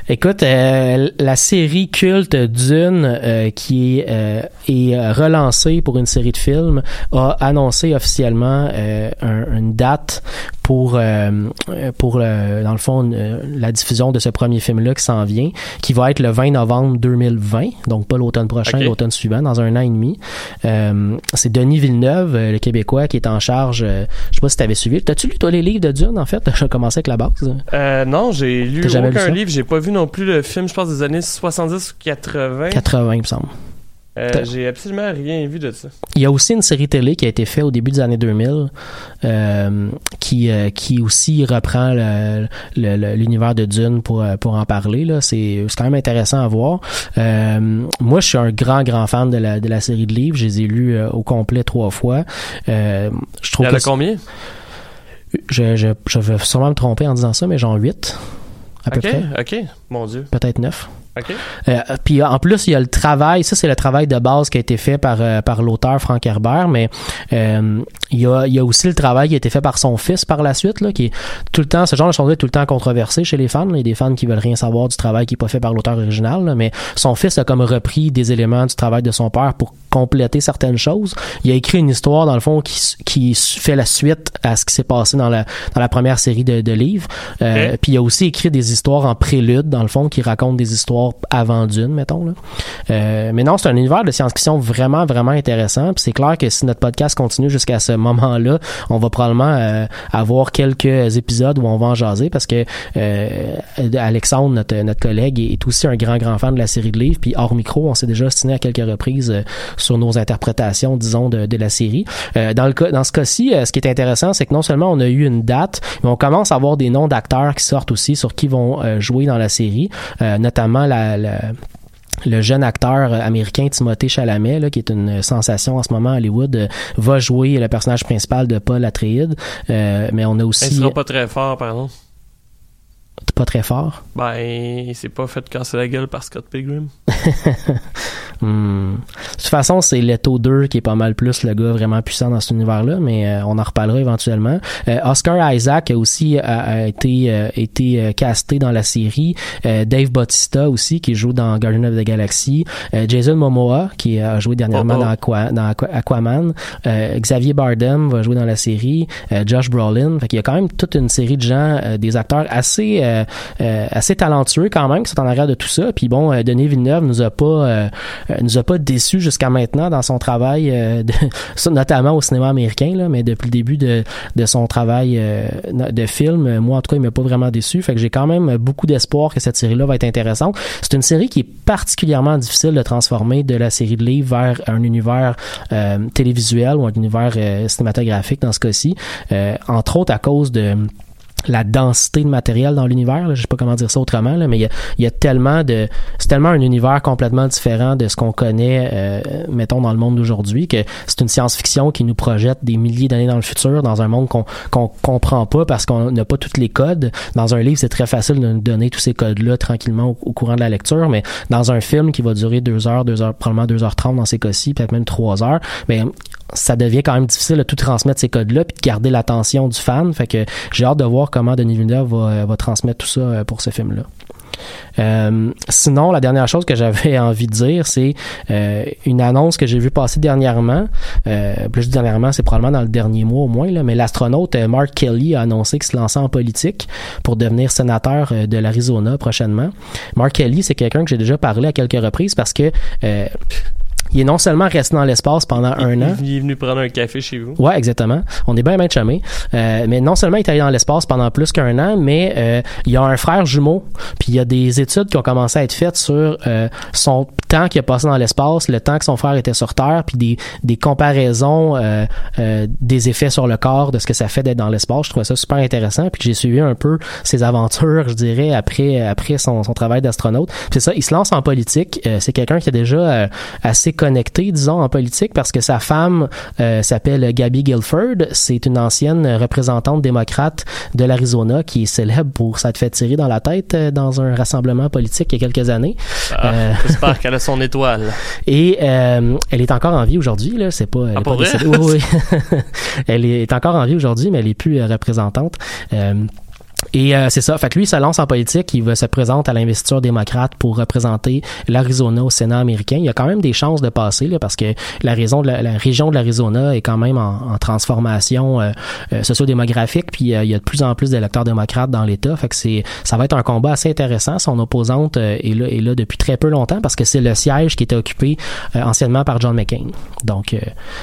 Écoute, euh, la série culte Dune, euh, qui est, euh, est relancée pour une série de films, a annoncé officiellement un- une date pour euh, pour euh, dans le fond euh, la diffusion de ce premier film-là qui s'en vient, qui va être le 20 novembre 2020, donc pas l'automne prochain, l'automne suivant, dans un an et demi. C'est Denis Villeneuve, le Québécois, qui est en charge. je sais pas si t'avais suivi. T'as-tu lu toi les livres de Dune en fait? J'ai commencé avec la base. Non, j'ai lu aucun livre. J'ai pas vu non plus le film, je pense, des années 70 ou 80. 80, il me semble. Euh, j'ai absolument rien vu de ça. Il y a aussi une série télé qui a été faite au début des années 2000 euh, qui, euh, qui aussi reprend l'univers de Dune pour, pour en parler. C'est, quand même intéressant à voir. Moi, je suis un grand, grand fan de la, de la série de livres. Je les ai lus au complet trois fois. Je Il trouve y en a combien? je, je, je vais sûrement me tromper en disant ça, mais genre 8 à peu près. ok. Mon Dieu. Peut-être 9. Ok. Euh, en plus, il y a le travail, ça c'est le travail de base qui a été fait par, euh, par l'auteur Frank Herbert, mais euh, il, y a, il y a aussi le travail qui a été fait par son fils par la suite, là, qui est tout le temps, ce genre de choses est tout le temps controversé chez les fans. là. Il y a des fans qui veulent rien savoir du travail qui n'est pas fait par l'auteur original, là, mais son fils a comme repris des éléments du travail de son père pour compléter certaines choses. Il a écrit une histoire, dans le fond, qui, qui fait la suite à ce qui s'est passé dans la, dans la première série de, de livres. Euh, Ok. Puis il a aussi écrit des histoires en prélude, dans le fond, qui racontent des histoires avant Dune, mettons. Là. Euh, mais non, c'est un univers de science-fiction vraiment, vraiment intéressant. Puis c'est clair que si notre podcast continue jusqu'à ce moment-là, on va probablement euh, avoir quelques épisodes où on va en jaser parce que euh, Alexandre, notre, notre collègue, est aussi un grand, grand fan de la série de livres. Puis hors micro, on s'est déjà stiné à quelques reprises euh, sur nos interprétations, disons, de, la série. Euh, dans, le dans ce cas-ci, euh, ce qui est intéressant, c'est que non seulement on a eu une date, mais on commence à avoir des noms d'acteurs qui sortent aussi sur qui vont euh, jouer dans la série, notamment la, le jeune acteur américain Timothée Chalamet, là, qui est une sensation en ce moment à Hollywood, va jouer le personnage principal de Paul Atreides. Mais on a aussi seront pas très forts, par exemple. Pas très fort. Ben, il s'est pas fait casser la gueule par Scott Pilgrim. Hmm. De toute façon, c'est Leto 2 qui est pas mal plus le gars vraiment puissant dans cet univers-là, mais euh, on en reparlera éventuellement. Euh, Oscar Isaac a aussi a, a été euh, été euh, casté dans la série. Euh, Dave Bautista aussi qui joue dans Guardian of the Galaxy. Euh, Jason Momoa qui a joué dernièrement Oh, oh. dans, Aqua- dans Aqua- Aquaman. Euh, Xavier Bardem va jouer dans la série. Euh, Josh Brolin. Fait qu'il y a quand même toute une série de gens, euh, des acteurs assez euh, euh, assez talentueux quand même qui sont en arrière de tout ça. Puis bon, euh, Denis Villeneuve nous a pas euh, euh, nous a pas déçus jusqu'à maintenant dans son travail, euh, notamment au cinéma américain, là, mais depuis le début de, de son travail euh, de film, euh, moi en tout cas, il m'a pas vraiment déçu. Fait que j'ai quand même beaucoup d'espoir que cette série-là va être intéressante. C'est une série qui est particulièrement difficile de transformer de la série de livres vers un univers euh, télévisuel ou un univers euh, cinématographique dans ce cas-ci, Euh, entre autres à cause de la densité de matériel dans l'univers. Je sais pas comment dire ça autrement, là, mais il y a, y a tellement de... C'est tellement un univers complètement différent de ce qu'on connaît, euh, mettons, dans le monde d'aujourd'hui, que c'est une science-fiction qui nous projette des milliers d'années dans le futur, dans un monde qu'on qu'on comprend pas parce qu'on n'a pas tous les codes. Dans un livre, c'est très facile de nous donner tous ces codes-là tranquillement au, au courant de la lecture, mais dans un film qui va durer deux heures, deux heures, probablement deux heures trente dans ces cas-ci, peut-être même trois heures, mais ça devient quand même difficile de tout transmettre ces codes-là puis de garder l'attention du fan. Fait que j'ai hâte de voir comment Denis Villeneuve va, va transmettre tout ça euh, pour ce film-là. Euh, sinon, la dernière chose que j'avais envie de dire, c'est euh, une annonce que j'ai vue passer dernièrement. Euh, plus dernièrement, c'est probablement dans le dernier mois au moins, là, mais l'astronaute euh, Mark Kelly a annoncé qu'il se lançait en politique pour devenir sénateur euh, de l'Arizona prochainement. Mark Kelly, c'est quelqu'un que j'ai déjà parlé à quelques reprises parce que euh, il est non seulement resté dans l'espace pendant un an. Il est venu prendre un café chez vous. Ouais, exactement. On est bien bien chumés. Euh, mais non seulement il est allé dans l'espace pendant plus qu'un an, mais euh, il y a un frère jumeau. Puis il y a des études qui ont commencé à être faites sur euh, son temps qu'il a passé dans l'espace, le temps que son frère était sur Terre, puis des, des comparaisons euh, euh, des effets sur le corps de ce que ça fait d'être dans l'espace. Je trouvais ça super intéressant. Puis j'ai suivi un peu ses aventures, je dirais, après après son, son travail d'astronaute. C'est ça, il se lance en politique. Euh, c'est quelqu'un qui est déjà euh, assez connecté, disons, en politique parce que sa femme euh, s'appelle Gabby Guilford. C'est une ancienne représentante démocrate de l'Arizona qui est célèbre pour s'être fait tirer dans la tête euh, dans un rassemblement politique il y a quelques années. Ah, Euh, J'espère qu'elle a son étoile. et euh, elle est encore en vie aujourd'hui, là. C'est pas, elle Ah, est pas vrai? Oui, oui. elle est encore en vie aujourd'hui, mais elle est plus représentante. Et euh, c'est ça. Fait que lui, se lance en politique. Il va se présente à l'investiture démocrate pour représenter l'Arizona au Sénat américain. Il y a quand même des chances de passer là, parce que la, raison de la, la région de l'Arizona est quand même en, en transformation euh, euh, sociodémographique. Puis euh, il y a de plus en plus d'électeurs démocrates dans l'État. Fait que c'est ça va être un combat assez intéressant. Son opposante euh, est là est là depuis très peu longtemps parce que c'est le siège qui était occupé euh, anciennement par John McCain. Donc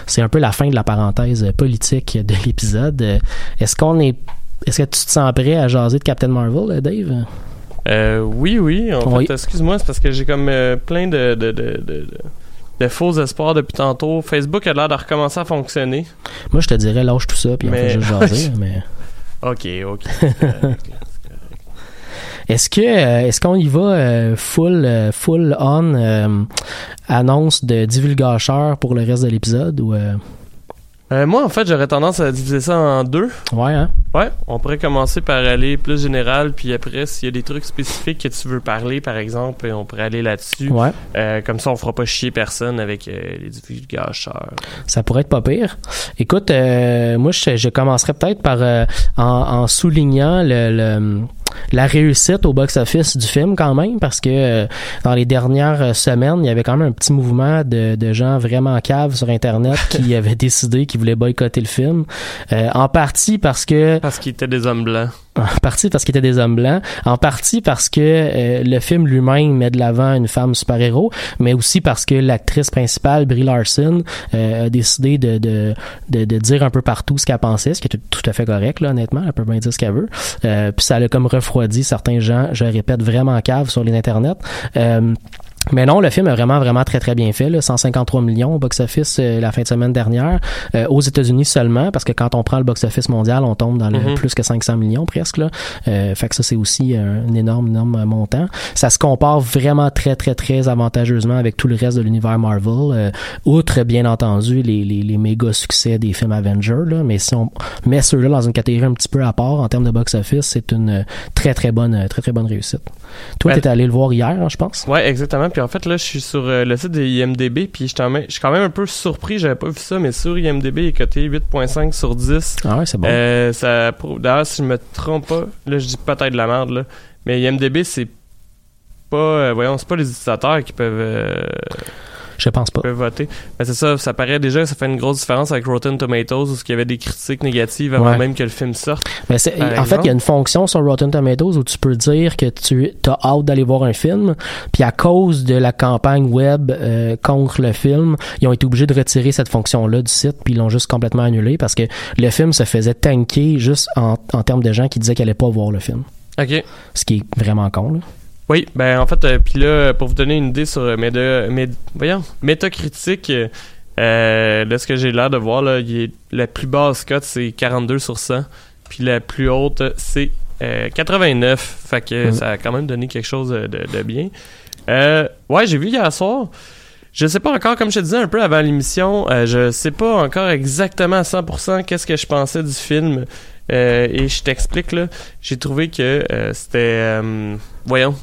c'est un peu la fin de la parenthèse politique de l'épisode. Est-ce qu'on est est-ce que tu te sens prêt à jaser de Captain Marvel, euh, Dave? Euh, oui, oui. En Oui. fait, excuse-moi, c'est parce que j'ai comme euh, plein de, de, de, de, faux espoirs depuis tantôt. Facebook a l'air de recommencer à fonctionner. Moi, je te dirais, lâche tout ça, puis on Mais- fait juste jaser. mais Ok, ok. c'est correct, là. est-ce que euh, est-ce qu'on y va full full on euh, annonce de divulgacheur pour le reste de l'épisode ou euh, Euh, moi, en fait, j'aurais tendance à diviser ça en deux. ouais hein? Ouais, on pourrait commencer par aller plus général, puis après, s'il y a des trucs spécifiques que tu veux parler, par exemple, on pourrait aller là-dessus. Ouais, Euh, comme ça, on fera pas chier personne avec euh, les divulgacheurs. ça pourrait être pas pire. Écoute, euh, moi je, je commencerais peut-être par euh, en, en soulignant le, le- la réussite au box-office du film quand même parce que euh, dans les dernières euh, semaines, il y avait quand même un petit mouvement de, de gens vraiment caves sur internet qui avaient décidé qu'ils voulaient boycotter le film. Euh, en partie parce que Parce qu'ils étaient des hommes blancs. En partie parce qu'ils étaient des hommes blancs, en partie parce que euh, le film lui-même met de l'avant une femme super-héros, mais aussi parce que l'actrice principale, Brie Larson, euh, a décidé de, de, de, de dire un peu partout ce qu'elle pensait, ce qui est tout, à fait correct, là, honnêtement, elle peut bien dire ce qu'elle veut. Euh, puis ça a comme refroidi certains gens, je répète, vraiment caves sur les internets. Euh, mais non, le film est vraiment, vraiment très, très bien fait. Là. 153 millions au box-office euh, la fin de semaine dernière. Euh, aux États-Unis seulement, parce que quand on prend le box-office mondial, on tombe dans le Mhm. plus que 500 millions presque. Là. Euh, fait que ça, c'est aussi un énorme, énorme montant. Ça se compare vraiment très, très, très avantageusement avec tout le reste de l'univers Marvel. Euh, outre, bien entendu, les, les, les méga succès des films Avengers. Là. Mais si on met ceux-là dans une catégorie un petit peu à part en termes de box-office, c'est une euh, très, très bonne, euh, très, très bonne réussite. Toi, Ouais. t'étais allé le voir hier, hein, je pense? Ouais, exactement. Puis en fait, là, je suis sur euh, le site de IMDB, puis je je suis quand même un peu surpris, j'avais pas vu ça, mais sur IMDB, il est coté 8.5 sur 10. Ah ouais, c'est bon. Euh, ça D'ailleurs, si je me trompe pas, là, je dis peut-être de la merde, là, mais IMDB, c'est pas... euh, voyons, c'est pas les utilisateurs qui peuvent... je pense pas. peuvent voter. Mais c'est ça, ça paraît déjà ça fait une grosse différence avec Rotten Tomatoes où il y avait des critiques négatives avant Ouais. même que le film sorte. Mais en fait, il y a une fonction sur Rotten Tomatoes où tu peux dire que tu as hâte d'aller voir un film, puis à cause de la campagne web euh, contre le film, ils ont été obligés de retirer cette fonction-là du site, puis ils l'ont juste complètement annulé parce que le film se faisait tanker juste en, en termes de gens qui disaient qu'ils allaient pas voir le film. OK. Ce qui est vraiment con. Là. Oui, ben en fait, euh, puis là, pour vous donner une idée sur euh, Méda, Méd- voyons, Métacritique, euh, euh, là, ce que j'ai l'air de voir, là, il est- la plus basse cote, c'est 42 sur 100, puis la plus haute, c'est euh, 89, fait que Mhm. ça a quand même donné quelque chose de, de bien. Euh, ouais, j'ai vu hier soir. Je sais pas encore, comme je te disais un peu avant l'émission, euh, je sais pas encore exactement à 100% qu'est-ce que je pensais du film. Euh, et je t'explique là, j'ai trouvé que euh, c'était, euh, voyons, tu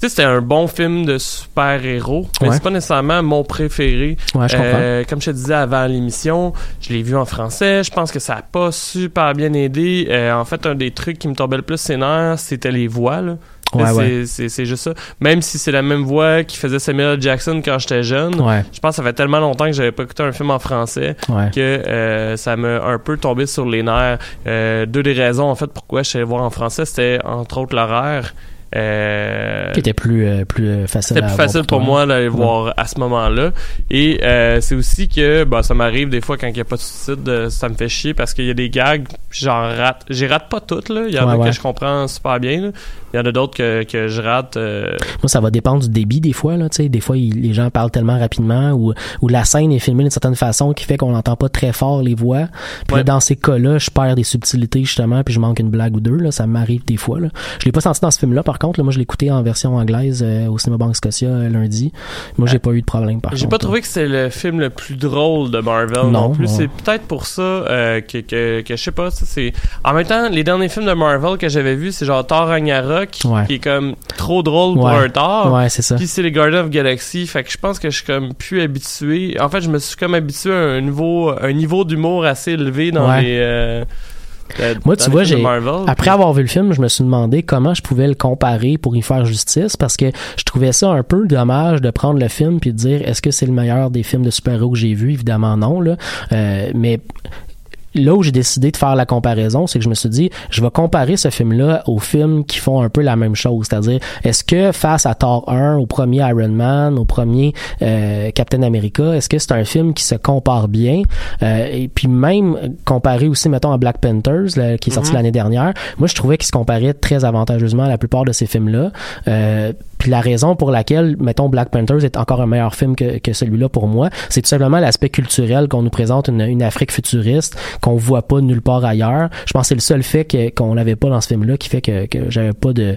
sais, c'était un bon film de super-héros, mais Ouais. c'est pas nécessairement mon préféré. Ouais, je comme je te disais avant l'émission, je l'ai vu en français. Je pense que ça a pas super bien aidé. En fait, un des trucs qui me tombait le plus nerfs, c'était les voix. Là. Ouais, c'est, ouais. c'est- c'est juste ça. Même si c'est la même voix qui faisait Samuel. Jackson quand j'étais jeune, Ouais, je pense que ça fait tellement longtemps que j'avais pas écouté un film en français que euh, ça m'a un peu tombé sur les nerfs. Euh, deux des raisons, en fait, pourquoi je suis allé voir en français, c'était entre autres l'horaire. Euh, Qui était plus, euh, plus facile c'était plus facile pour moi d'aller voir à ce moment-là. Et euh, c'est aussi que bah, ça m'arrive des fois quand il n'y a pas de sous-titres, ça me fait chier parce qu'il y a des gags, j'en rate. J'y rate pas toutes, là. Il y en Ouais, a ouais. que je comprends super bien. là. Il y en a d'autres que, que je rate. euh, Moi, ça va dépendre du débit des fois. Là, des fois, il- les gens parlent tellement rapidement ou, ou la scène est filmée d'une certaine façon qui fait qu'on n'entend pas très fort les voix. Puis là, dans ces cas-là, je perds des subtilités justement, puis je manque une blague ou deux. Là, ça m'arrive des fois. Là. Je l'ai pas senti dans ce film-là. Par contre, là, moi, je l'ai écouté en version anglaise euh, au Cinéma Banque Scotia euh, lundi. Moi, j'ai pas eu de problème. Par J'ai pas trouvé que c'est le film le plus drôle de Marvel non, Non, plus. C'est peut-être pour ça que, que, que je sais pas. ça, c'est En même temps, les derniers films de Marvel que j'avais vus, c'est genre Thor Ragnarok, Ouais. qui est comme trop drôle pour un Thor. Ouais, c'est ça. Puis c'est les Guardians of Galaxy, fait que je pense que je suis comme plus habitué. En fait, je me suis comme habitué à un niveau, un niveau d'humour assez élevé dans les, euh, de- Moi, tu vois, j'ai Marvel, après avoir vu le film, je me suis demandé comment je pouvais le comparer pour y faire justice parce que je trouvais ça un peu dommage de prendre le film puis de dire est-ce que c'est le meilleur des films de super-héros que j'ai vu? Évidemment non là, Euh, mais là où j'ai décidé de faire la comparaison, c'est que je me suis dit, je vais comparer ce film-là aux films qui font un peu la même chose. C'est-à-dire, est-ce que face à Thor 1, au premier Iron Man, au premier euh, Captain America, est-ce que c'est un film qui se compare bien? Euh, et puis même comparé aussi, mettons, à Black Panthers, là, qui est sorti Mhm. l'année dernière, moi je trouvais qu'il se comparait très avantageusement à la plupart de ces films-là. Euh, puis la raison pour laquelle, mettons, Black Panthers est encore un meilleur film que, que celui-là pour moi, c'est tout simplement l'aspect culturel qu'on nous présente une, une Afrique futuriste qu'on voit pas nulle part ailleurs. Je pense que c'est le seul fait que, qu'on l'avait pas dans ce film-là qui fait que, que j'avais pas de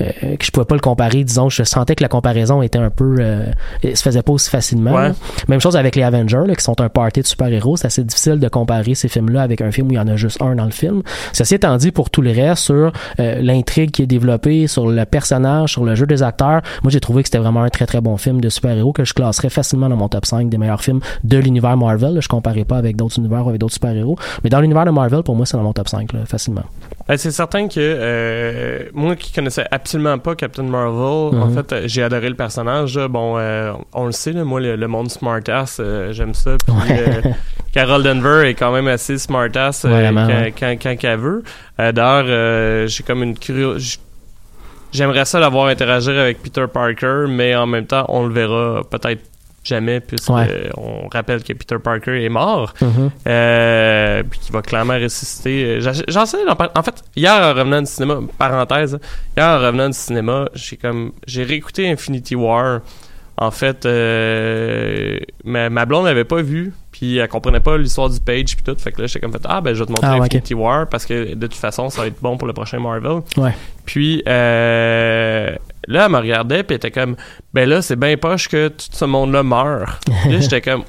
euh, que je pouvais pas le comparer. Disons, je sentais que la comparaison était un peu euh, se faisait pas aussi facilement. Ouais. Même chose avec les Avengers, là, qui sont un party de super-héros. C'est assez difficile de comparer ces films-là avec un film où il y en a juste un dans le film. Ceci étant dit, pour tout le reste, sur euh, l'intrigue qui est développée, sur le personnage, sur le jeu des acteurs, moi j'ai trouvé que c'était vraiment un très très bon film de super-héros que je classerais facilement dans mon top 5 des meilleurs films de l'univers Marvel. Là, je comparais pas avec d'autres univers ou avec d'autres super-héros. Mais dans l'univers de Marvel, pour moi, c'est dans mon top 5, là, facilement. Ben, c'est certain que euh, moi qui connaissais absolument pas Captain Marvel, en Mhm. fait, euh, j'ai adoré le personnage. Bon, euh, on le sait, là, moi, le, le monde smartass, euh, j'aime ça. Puis Carol Denver est quand même assez smartass Vraiment, quand, ouais. quand, quand qu'elle veut. D'ailleurs, j'ai comme une curiosité. J'aimerais ça l'avoir interagir avec Peter Parker, mais en même temps, on le verra peut-être jamais, Ouais. euh, on rappelle que Peter Parker est mort. Mhm. Euh, puis qui va clairement ressusciter. J'en sais, en fait, hier en revenant du cinéma, parenthèse, hier en revenant du cinéma, j'ai comme j'ai réécouté Infinity War. En fait, euh, ma, ma blonde n'avait pas vu, puis elle comprenait pas l'histoire du page puis tout. Fait que là, j'étais comme fait ah ben je vais te montrer Ah, ouais, Infinity War parce que de toute façon ça va être bon pour le prochain Marvel. Ouais. Puis euh, là, elle me regardait puis elle était comme ben là c'est bien poche que tout ce monde-là meurt. Là, j'étais comme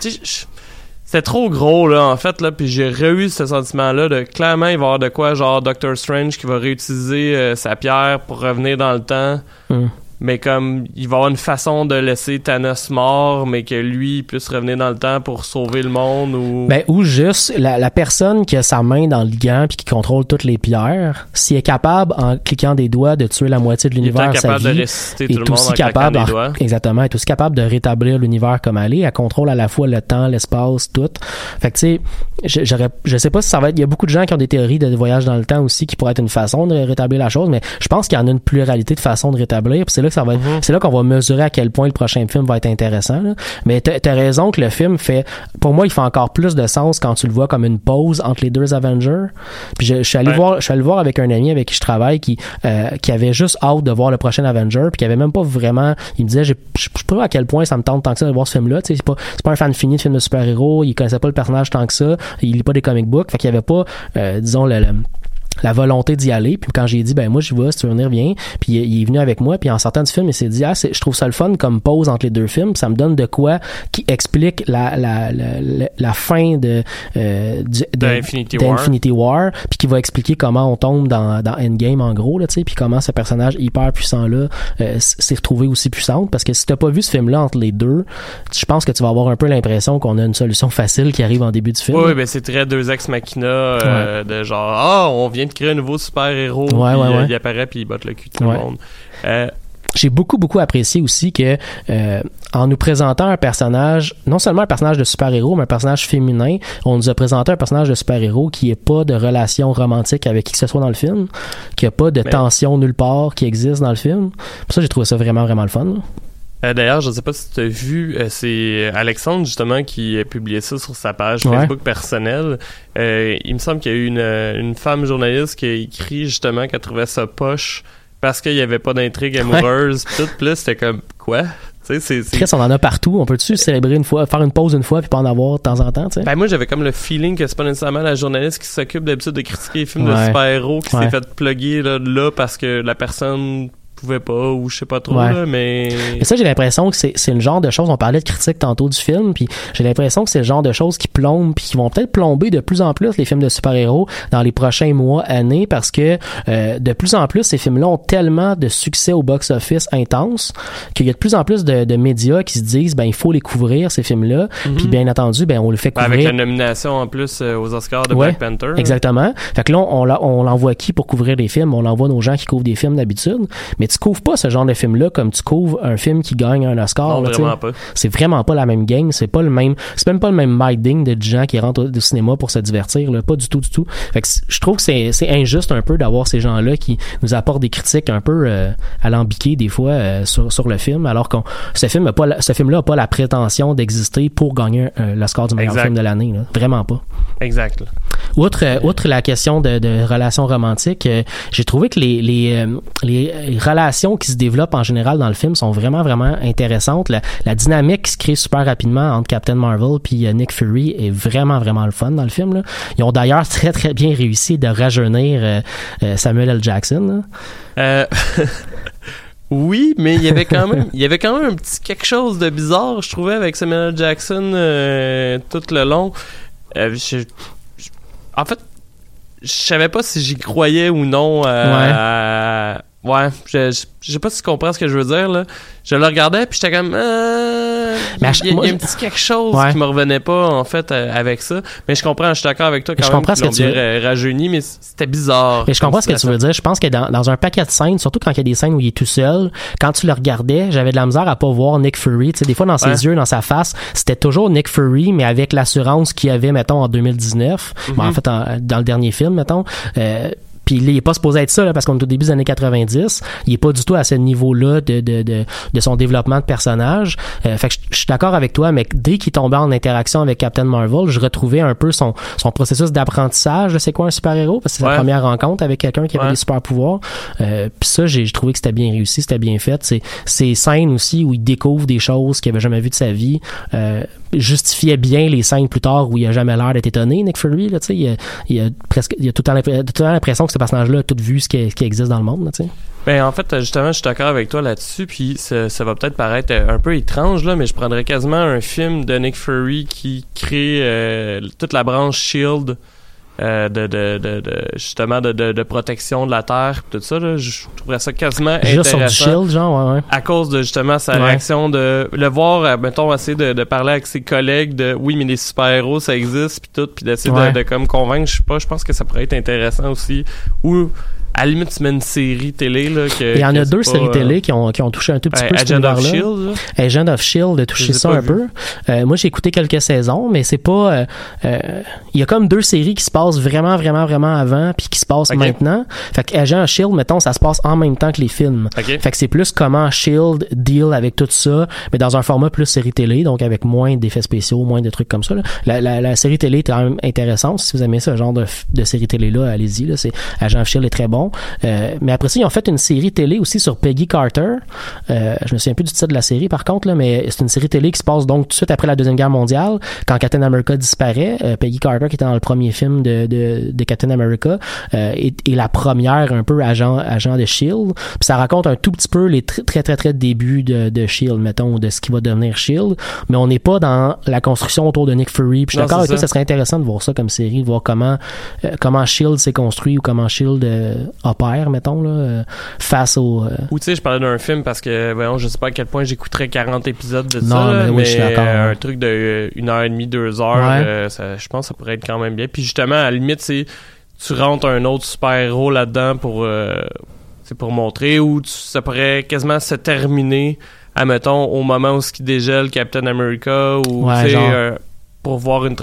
c'était trop gros là en fait là puis j'ai re-eu ce sentiment là de clairement il va y avoir de quoi genre Doctor Strange qui va réutiliser euh, sa pierre pour revenir dans le temps Mm. Mais comme il va y avoir une façon de laisser Thanos mort mais que lui puisse revenir dans le temps pour sauver le monde ou Ben, ou juste la, la personne qui a sa main dans le gant puis qui contrôle toutes les pierres, s'il est capable, en cliquant des doigts, de tuer la moitié de l'univers sa de vie, est tout le monde aussi en capable, des doigts. exactement, est aussi capable de rétablir l'univers comme elle est. Elle contrôle à la fois le temps, l'espace, tout. Fait que tu sais, j'aurais, je sais pas si ça va être. Il y a beaucoup de gens qui ont des théories de voyage dans le temps aussi, qui pourraient être une façon de rétablir la chose, mais je pense qu'il y en a une pluralité de façons de rétablir. Puis c'est là que ça va, être- Mhm. c'est là qu'on va mesurer à quel point le prochain film va être intéressant. là. Mais t'as, raison que le film fait, pour moi, il fait encore plus de sens quand tu le vois comme une pause entre les deux Avengers. Puis je, je suis allé Ouais. voir, je suis allé voir avec un ami avec qui je travaille qui, euh, qui avait juste hâte de voir le prochain Avenger, puis qui avait même pas vraiment, il me disait, je sais pas à quel point ça me tente tant que ça de voir ce film-là. C'est pas, c'est pas un fan fini de film de super-héros, il connaissait pas le personnage tant que ça, il lit pas des comic books, fait qu'il y avait pas, euh, disons le- le la volonté d'y aller. Puis quand j'ai dit ben moi je vais si tu veux venir viens. Puis il, est venu avec moi. Puis en sortant du film il s'est dit ah je trouve ça le fun comme pause entre les deux films. Ça me donne de quoi qui explique la la la, la, la fin de euh, du- de- D'Infinity War. puis qui va expliquer comment on tombe dans dans Endgame en gros là tu sais puis comment ce personnage hyper puissant là euh, s'est retrouvé aussi puissante. Parce que si t'as pas vu ce film là entre les deux je pense que tu vas avoir un peu l'impression qu'on a une solution facile qui arrive en début du film. Oui, oui, ben c'est très deux ex machina euh, de genre ah on vient de créer un nouveau super héros Ouais, puis ouais, euh, ouais. il apparaît puis il botte le cul de tout le monde. Euh, j'ai beaucoup beaucoup apprécié aussi que euh, en nous présentant un personnage non seulement un personnage de super-héros mais un personnage féminin on nous a présenté un personnage de super-héros qui est pas de relation romantique avec qui que ce soit dans le film qui a pas de Mais- tension nulle part qui existe dans le film pour ça j'ai trouvé ça vraiment vraiment le fun là. Euh, D'ailleurs, je sais pas si tu as vu, euh, c'est Alexandre justement qui a publié ça sur sa page Ouais. Facebook personnelle. Euh, il me semble qu'il y a eu une, une femme journaliste qui a écrit justement qu'elle trouvait ça poche parce qu'il y avait pas d'intrigue amoureuse pis tout. Là, c'était comme quoi? C'est c'est- Chris on en a partout on peut-tu célébrer une fois faire une pause une fois puis pas en avoir de temps en temps Ben moi j'avais comme le feeling que c'est pas nécessairement la journaliste qui s'occupe d'habitude de critiquer les films de Ouais. super-héros qui Ouais. s'est fait plugger là, là parce que la personne trouvais pas ou je sais pas trop Ouais. là, mais Et ça, j'ai l'impression que c'est c'est le genre de choses, on parlait de critique tantôt du film, puis j'ai l'impression que c'est le genre de choses qui plombent, puis qui vont peut-être plomber de plus en plus les films de super-héros dans les prochains mois, années, parce que euh, de plus en plus, ces films-là ont tellement de succès au box-office intense qu'il y a de plus en plus de, de médias qui se disent, ben il faut les couvrir, ces films-là, puis bien entendu, ben on le fait Ben, couvrir. avec la nomination en plus euh, aux Oscars de Ouais, Black Panther. Exactement. Fait que là, on, l'envoie qui pour couvrir des films? On l'envoie nos gens qui couvrent des films d'habitude. Mais tu couvres pas ce genre de film-là comme tu couvres un film qui gagne un Oscar. Non, là, tu vraiment pas. C'est vraiment pas la même game. C'est pas le même, c'est même pas le même minding de gens qui rentrent au, cinéma pour se divertir, là. Pas du tout, du tout. Fait que je trouve que c'est, injuste un peu d'avoir ces gens-là qui nous apportent des critiques un peu, euh, alambiquées des fois, euh, sur, sur le film, alors qu'on, ce film a pas, la- ce film-là a pas la prétention d'exister pour gagner euh, l'Oscar du meilleur Exact. film de l'année, là. Vraiment pas. Exact. là. Outre, euh, outre la question de, de relations romantiques, euh, j'ai trouvé que les, les, les relations qui se développent en général dans le film sont vraiment, vraiment intéressantes. La, la dynamique qui se crée super rapidement entre Captain Marvel puis euh, Nick Fury est vraiment, vraiment le fun dans le film. Là. Ils ont d'ailleurs très, très bien réussi de rajeunir euh, euh, Samuel L. Jackson. Euh, oui, mais il y avait quand même, il y avait quand même un petit quelque chose de bizarre, je trouvais, avec Samuel L. Jackson euh, tout le long. Euh, je- je- en fait, je savais pas si j'y croyais ou non. euh, ouais, je, je, je sais pas si tu comprends ce que je veux dire là. Je le regardais puis j'étais comme, euh, Mais il y, y a un petit quelque chose Ouais. qui me revenait pas en fait euh, avec ça. Mais je comprends, je suis d'accord avec toi quand Je même. comprends ce que tu veux. ra- rajeuni, mais c'était bizarre. Mais je comprends ce que tu veux dire. Je pense que dans, dans un paquet de scènes, surtout quand il y a des scènes où il est tout seul, quand tu le regardais, j'avais de la misère à pas voir Nick Fury. Tu sais, des fois dans ses Ouais. yeux, dans sa face, c'était toujours Nick Fury, mais avec l'assurance qu'il avait, mettons, en 2019. Mhm. Ben, en fait, en- dans le dernier film, mettons. Euh, puis il est pas supposé être ça, là, parce qu'on est au début des années 90. Il est pas du tout à ce niveau-là de, de, de, de son développement de personnage. Euh, fait que je suis d'accord avec toi, mais dès qu'il tombait en interaction avec Captain Marvel, je retrouvais un peu son, son processus d'apprentissage de c'est quoi un super-héros, parce que c'est Ouais. sa première rencontre avec quelqu'un qui avait Ouais. des super-pouvoirs. Euh, puis ça, j'ai trouvé que c'était bien réussi, c'était bien fait. C'est ces scènes aussi où il découvre des choses qu'il avait jamais vues de sa vie euh, justifiaient bien les scènes plus tard où il a jamais l'air d'être étonné, Nick Fury. Là, tu sais, il, a, il a presque, il a tout le temps l'impression que ce personnage-là a tout vu ce qui, existe dans le monde. Là. Ben en fait, justement, je suis d'accord avec toi là-dessus, puis ça, ça va peut-être paraître euh, un peu étrange là, mais je prendrais quasiment un film de Nick Fury qui crée euh, toute la branche Shield. Euh, de, de, de, de- justement de, de, de protection de la terre tout ça là, je trouverais ça quasiment Juste sur du intéressant shield, genre, ouais, ouais. à cause de justement sa Ouais. réaction de le voir euh, mettons essayer de, de parler avec ses collègues de oui mais les super héros ça existe puis tout puis d'essayer de comme convaincre je sais pas je pense que ça pourrait être intéressant aussi ou à la limite tu mets une série télé là que Il y en a deux séries euh, télé qui ont, qui ont touché un tout petit peu Agent of. Shield là. Agent of Shield a touché ça un peu. Euh, moi, j'ai écouté quelques saisons, mais c'est pas. euh, euh, Il y a comme deux séries qui se passent vraiment, vraiment, vraiment avant, puis qui se passent maintenant. Fait que Agent of Shield, mettons, ça se passe en même temps que les films. Ok. Fait que c'est plus comment Shield deal avec tout ça, mais dans un format plus série télé, donc avec moins d'effets spéciaux, moins de trucs comme ça. là. La, la, la série télé est quand même intéressante. Si vous aimez ce genre de, de série télé là, allez-y. Là, c'est Agent of Shield est très bon. Euh, mais après ça, ils ont fait une série télé aussi sur Peggy Carter. Euh, je me souviens plus du titre de la série par contre là, mais c'est une série télé qui se passe donc tout de suite après la deuxième guerre mondiale, quand Captain America disparaît. Euh, Peggy Carter qui était dans le premier film de, de, de Captain America euh, est, est la première un peu agent agent de Shield. Puis ça raconte un tout petit peu les tr- très très très débuts de, de Shield, mettons, de ce qui va devenir Shield. Mais on n'est pas dans la construction autour de Nick Fury. Puis je suis d'accord avec toi, ça. ça serait intéressant de voir ça comme série, de voir comment euh, comment Shield s'est construit ou comment Shield euh, opère, mettons là, euh, face au. euh, Ou tu sais, je parlais d'un film parce que, voyons, je sais pas à quel point j'écouterais 40 épisodes de Non, ça, là, mais je suis euh, un truc de euh, une heure et demie, deux heures, Ouais. euh, ça- je pense que ça pourrait être quand même bien. Puis justement, à la limite, c'est tu rentres un autre super-héros là-dedans pour, euh, pour montrer, ou tu- ça pourrait quasiment se terminer, admettons, au moment où ce qui dégèle Captain America, ou Ouais, genre. euh, pour voir une,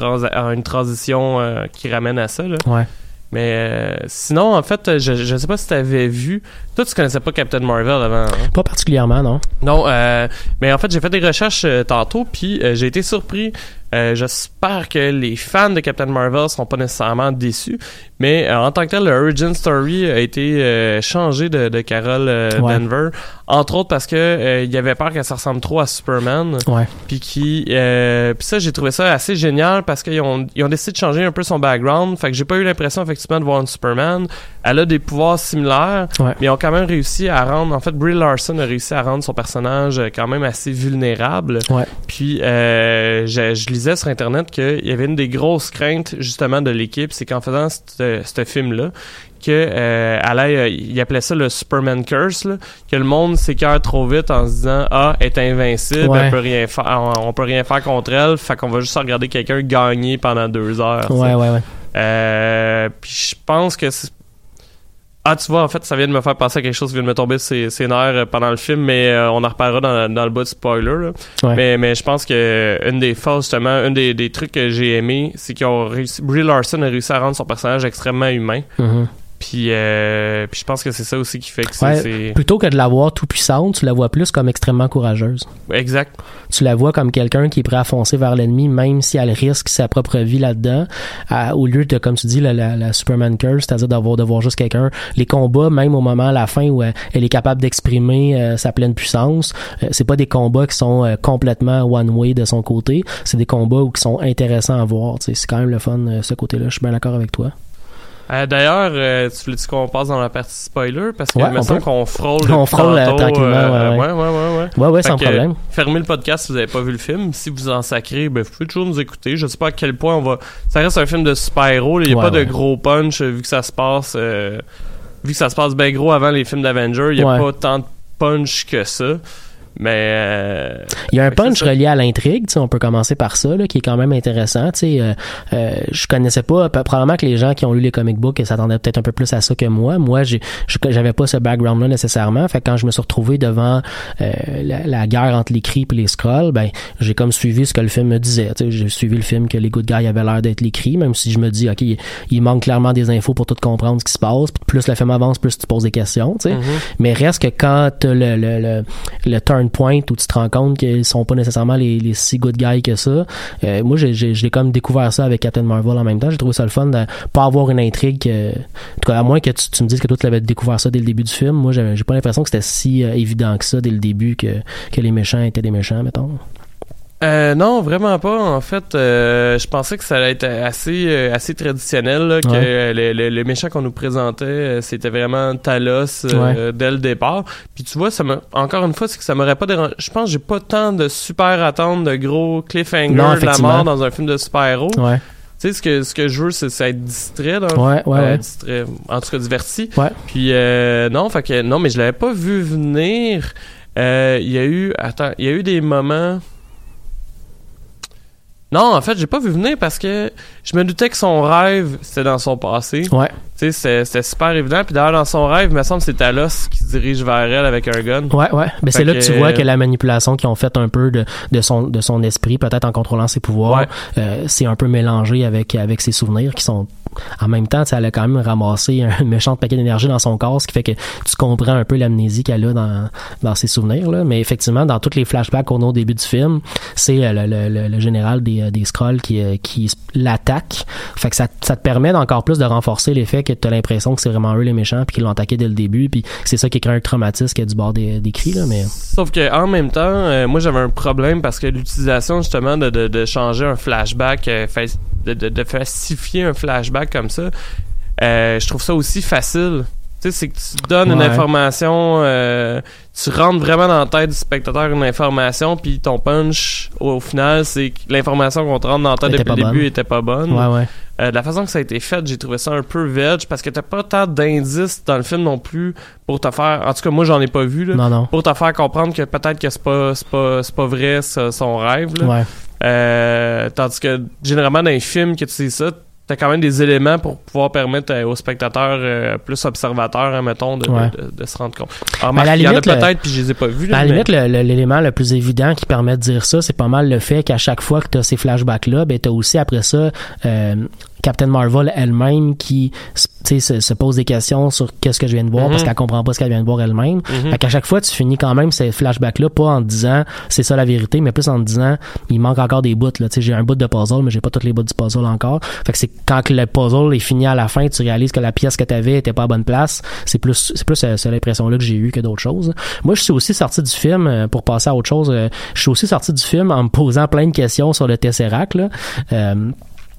une transition euh, qui ramène à ça. Là. ouais. Mais euh, sinon, en fait, je, je sais pas si tu avais vu. Toi, tu connaissais pas Captain Marvel avant. hein? Pas particulièrement, non. Non, euh, mais en fait, j'ai fait des recherches euh, tantôt, puis euh, j'ai été surpris Euh, J'espère que les fans de Captain Marvel seront pas nécessairement déçus, mais euh, en tant que tel, le origin story a été euh, changé de, de Carol euh, Ouais. Denver, entre autres parce que il y avait peur que ça ressemble trop à Superman, Ouais. puis qui, ça j'ai trouvé ça assez génial parce qu'ils ont, ils ont décidé de changer un peu son background, fait que j'ai pas eu l'impression effectivement de voir une Superman. Elle a des pouvoirs similaires, Ouais. mais ils ont quand même réussi à rendre, en fait, Brie Larson a réussi à rendre son personnage quand même assez vulnérable. Puis je, je lisais sur internet qu'il y avait une des grosses craintes justement de l'équipe, c'est qu'en faisant ce film-là, que euh, euh, il appelait ça le Superman curse, là, que le monde s'écœure trop vite en se disant ah elle est invincible, Ouais. elle peut rien faire, on, on peut rien faire contre elle, fait qu'on va juste regarder quelqu'un gagner pendant deux heures. Ouais, ouais, ouais. Euh, puis je pense que c'est- ah tu vois en fait ça vient de me faire penser à quelque chose qui vient de me tomber ses, ses nerfs euh, pendant le film mais euh, on en reparlera dans, dans le bas de spoiler là. Ouais. mais mais je pense que une des forces justement un des, des trucs que j'ai aimé c'est qu'ils ont réussi Brie Larson a réussi à rendre son personnage extrêmement humain Mhm. Puis euh, puis je pense que c'est ça aussi qui fait que c'est Ouais, c'est- Plutôt que de la voir tout puissante, tu la vois plus comme extrêmement courageuse. exact Tu la vois comme quelqu'un qui est prêt à foncer vers l'ennemi, même si elle risque sa propre vie là-dedans, au lieu de, comme tu dis, la, la, la Superman curse, c'est-à-dire d'avoir de voir juste quelqu'un. Les combats, même au moment à la fin où elle, elle est capable d'exprimer euh, sa pleine puissance, euh, c'est pas des combats qui sont euh, complètement one way de son côté. C'est des combats où qui sont intéressants à voir. C'est quand même le fun euh, ce côté-là. Je suis bien d'accord avec toi. Euh, D'ailleurs, euh, tu voulais-tu qu'on passe dans la partie spoiler? Parce que Ouais, il me on semble peut. qu'on frôle On frôle, tantôt, tranquillement, euh, ouais, ouais. ouais, ouais, ouais, ouais. Sans que, problème. Fermez le podcast si vous n'avez pas vu le film. Si vous en sacrez, ben, vous pouvez toujours nous écouter. Je sais pas à quel point on va. Ça reste un film de super-héros. Il n'y a pas de gros punch euh, vu que ça se passe. vu que ça se passe bien gros avant les films d'Avengers. Il n'y a pas tant de punch que ça. Mais. euh, Il y a un que punch relié à l'intrigue, tu sais, on peut commencer par ça, là, qui est quand même intéressant. Tu sais, euh, euh, je connaissais pas, probablement que les gens qui ont lu les comic books s'attendaient peut-être un peu plus à ça que moi. Moi, j'avais pas ce background-là nécessairement. Fait que quand je me suis retrouvé devant euh, la, la guerre entre les Kree et les Skrulls, ben j'ai comme suivi ce que le film me disait. Tu sais, j'ai suivi le film que les good guys avaient l'air d'être les Kree, même si je me dis, ok, il, il manque clairement des infos pour tout comprendre ce qui se passe. Puis Plus le film avance, plus tu poses des questions. Tu sais. mhm. Mais reste que quand le, le, le, le turn point où tu te rends compte qu'ils sont pas nécessairement les, si good guys que ça, euh, moi j'ai, j'ai, j'ai comme découvert ça avec Captain Marvel en même temps. J'ai trouvé ça le fun de pas avoir une intrigue. que- en tout cas, à moins que tu, me dises que toi tu avais découvert ça dès le début du film. Moi j'avais, j'ai pas l'impression que c'était si euh, évident que ça dès le début que les méchants étaient des méchants, mettons. Euh, non, vraiment pas. En fait, euh, je pensais que ça allait être assez, euh, assez traditionnel, là, que Ouais. les, les- les méchants qu'on nous présentait, euh, c'était vraiment Talos euh, dès le départ. Puis tu vois, ça m'a encore une fois, c'est que ça m'aurait pas dérangé. Je pense que j'ai pas tant de super attentes, de gros cliffhanger Non, de la mort dans un film de super-héros. Ouais, Tu sais, ce que, ce que je veux, c'est être distrait dans ouais, ouais. euh, ouais. distrait, en tout cas diverti. Ouais. Puis euh, non, fait que non, mais je l'avais pas vu venir. Euh, Il y a eu, attends, il y a eu des moments. Non, en fait, j'ai pas vu venir parce que je me doutais que son rêve c'était dans son passé. Ouais. Tu sais, c'était- super évident. Puis d'ailleurs, dans son rêve, il me semble que c'est Talos qui se dirige vers elle avec un gun. Ouais, ouais. Ben, c'est là que que- tu vois que la manipulation qu'ils ont faite un peu de, de son de son esprit, peut-être en contrôlant ses pouvoirs, Ouais. euh, c'est un peu mélangé avec avec ses souvenirs qui sont en même temps, tu sais, elle a quand même ramassé un méchant paquet d'énergie dans son corps, ce qui fait que tu comprends un peu l'amnésie qu'elle a dans dans ses souvenirs là. Mais effectivement, dans tous les flashbacks qu'on a au début du film, c'est euh, le, le, le, le général des euh, des Skrulls qui euh, qui l'attaque. Fait que ça ça te permet d'encore plus de renforcer l'effet que tu as l'impression que c'est vraiment eux les méchants puis qu'ils l'ont attaqué dès le début puis c'est ça qui crée un traumatisme qui est du bord des, des cris là mais Sauf que en même temps, euh, moi j'avais un problème parce que l'utilisation justement de, de, changer un flashback, de, de, falsifier un flashback comme ça, je trouve ça aussi facile. Tu sais, c'est que tu donnes une information, euh, tu rentres vraiment dans la tête du spectateur une information, puis ton punch, au, au final, c'est que l'information qu'on te rentre dans la tête depuis le début bonne. était pas bonne. ouais ouais Euh, de la façon que ça a été fait, j'ai trouvé ça un peu veg parce que t'as pas tant d'indices dans le film non plus pour te faire. En tout cas, moi j'en ai pas vu là non non pour te faire comprendre que peut-être que c'est pas c'est pas c'est pas vrai son rêve là. ouais Euh, tandis que généralement dans les films que tu sais ça t'as quand même des éléments pour pouvoir permettre euh, aux spectateurs euh, plus observateurs hein, mettons de, Ouais. de, de se rendre compte alors À la il y en a peut-être puis je les ai pas vus là, à la mais- limite le- le- l'élément le, plus évident qui permet de dire ça c'est pas mal le fait qu'à chaque fois que tu as ces flashbacks là ben tu as aussi après ça euh, Captain Marvel elle-même qui tu sais, se, se pose des questions sur qu'est-ce que je viens de voir parce Mhm. qu'elle comprend pas ce qu'elle vient de voir elle-même. Mhm. Fait qu'à chaque fois, tu finis quand même ces flashbacks-là, pas en disant c'est ça la vérité, mais plus en disant il manque encore des bouts. Là. Tu sais, j'ai un bout de puzzle, mais j'ai pas tous les bouts du puzzle encore. Fait que c'est quand le puzzle est fini à la fin, tu réalises que la pièce que t'avais était pas à bonne place. C'est plus, c'est plus euh, l'impression-là que j'ai eu que d'autres choses. Moi, je suis aussi sorti du film euh, pour passer à autre chose. euh, je suis aussi sorti du film en me posant plein de questions sur le Tesseract. Là.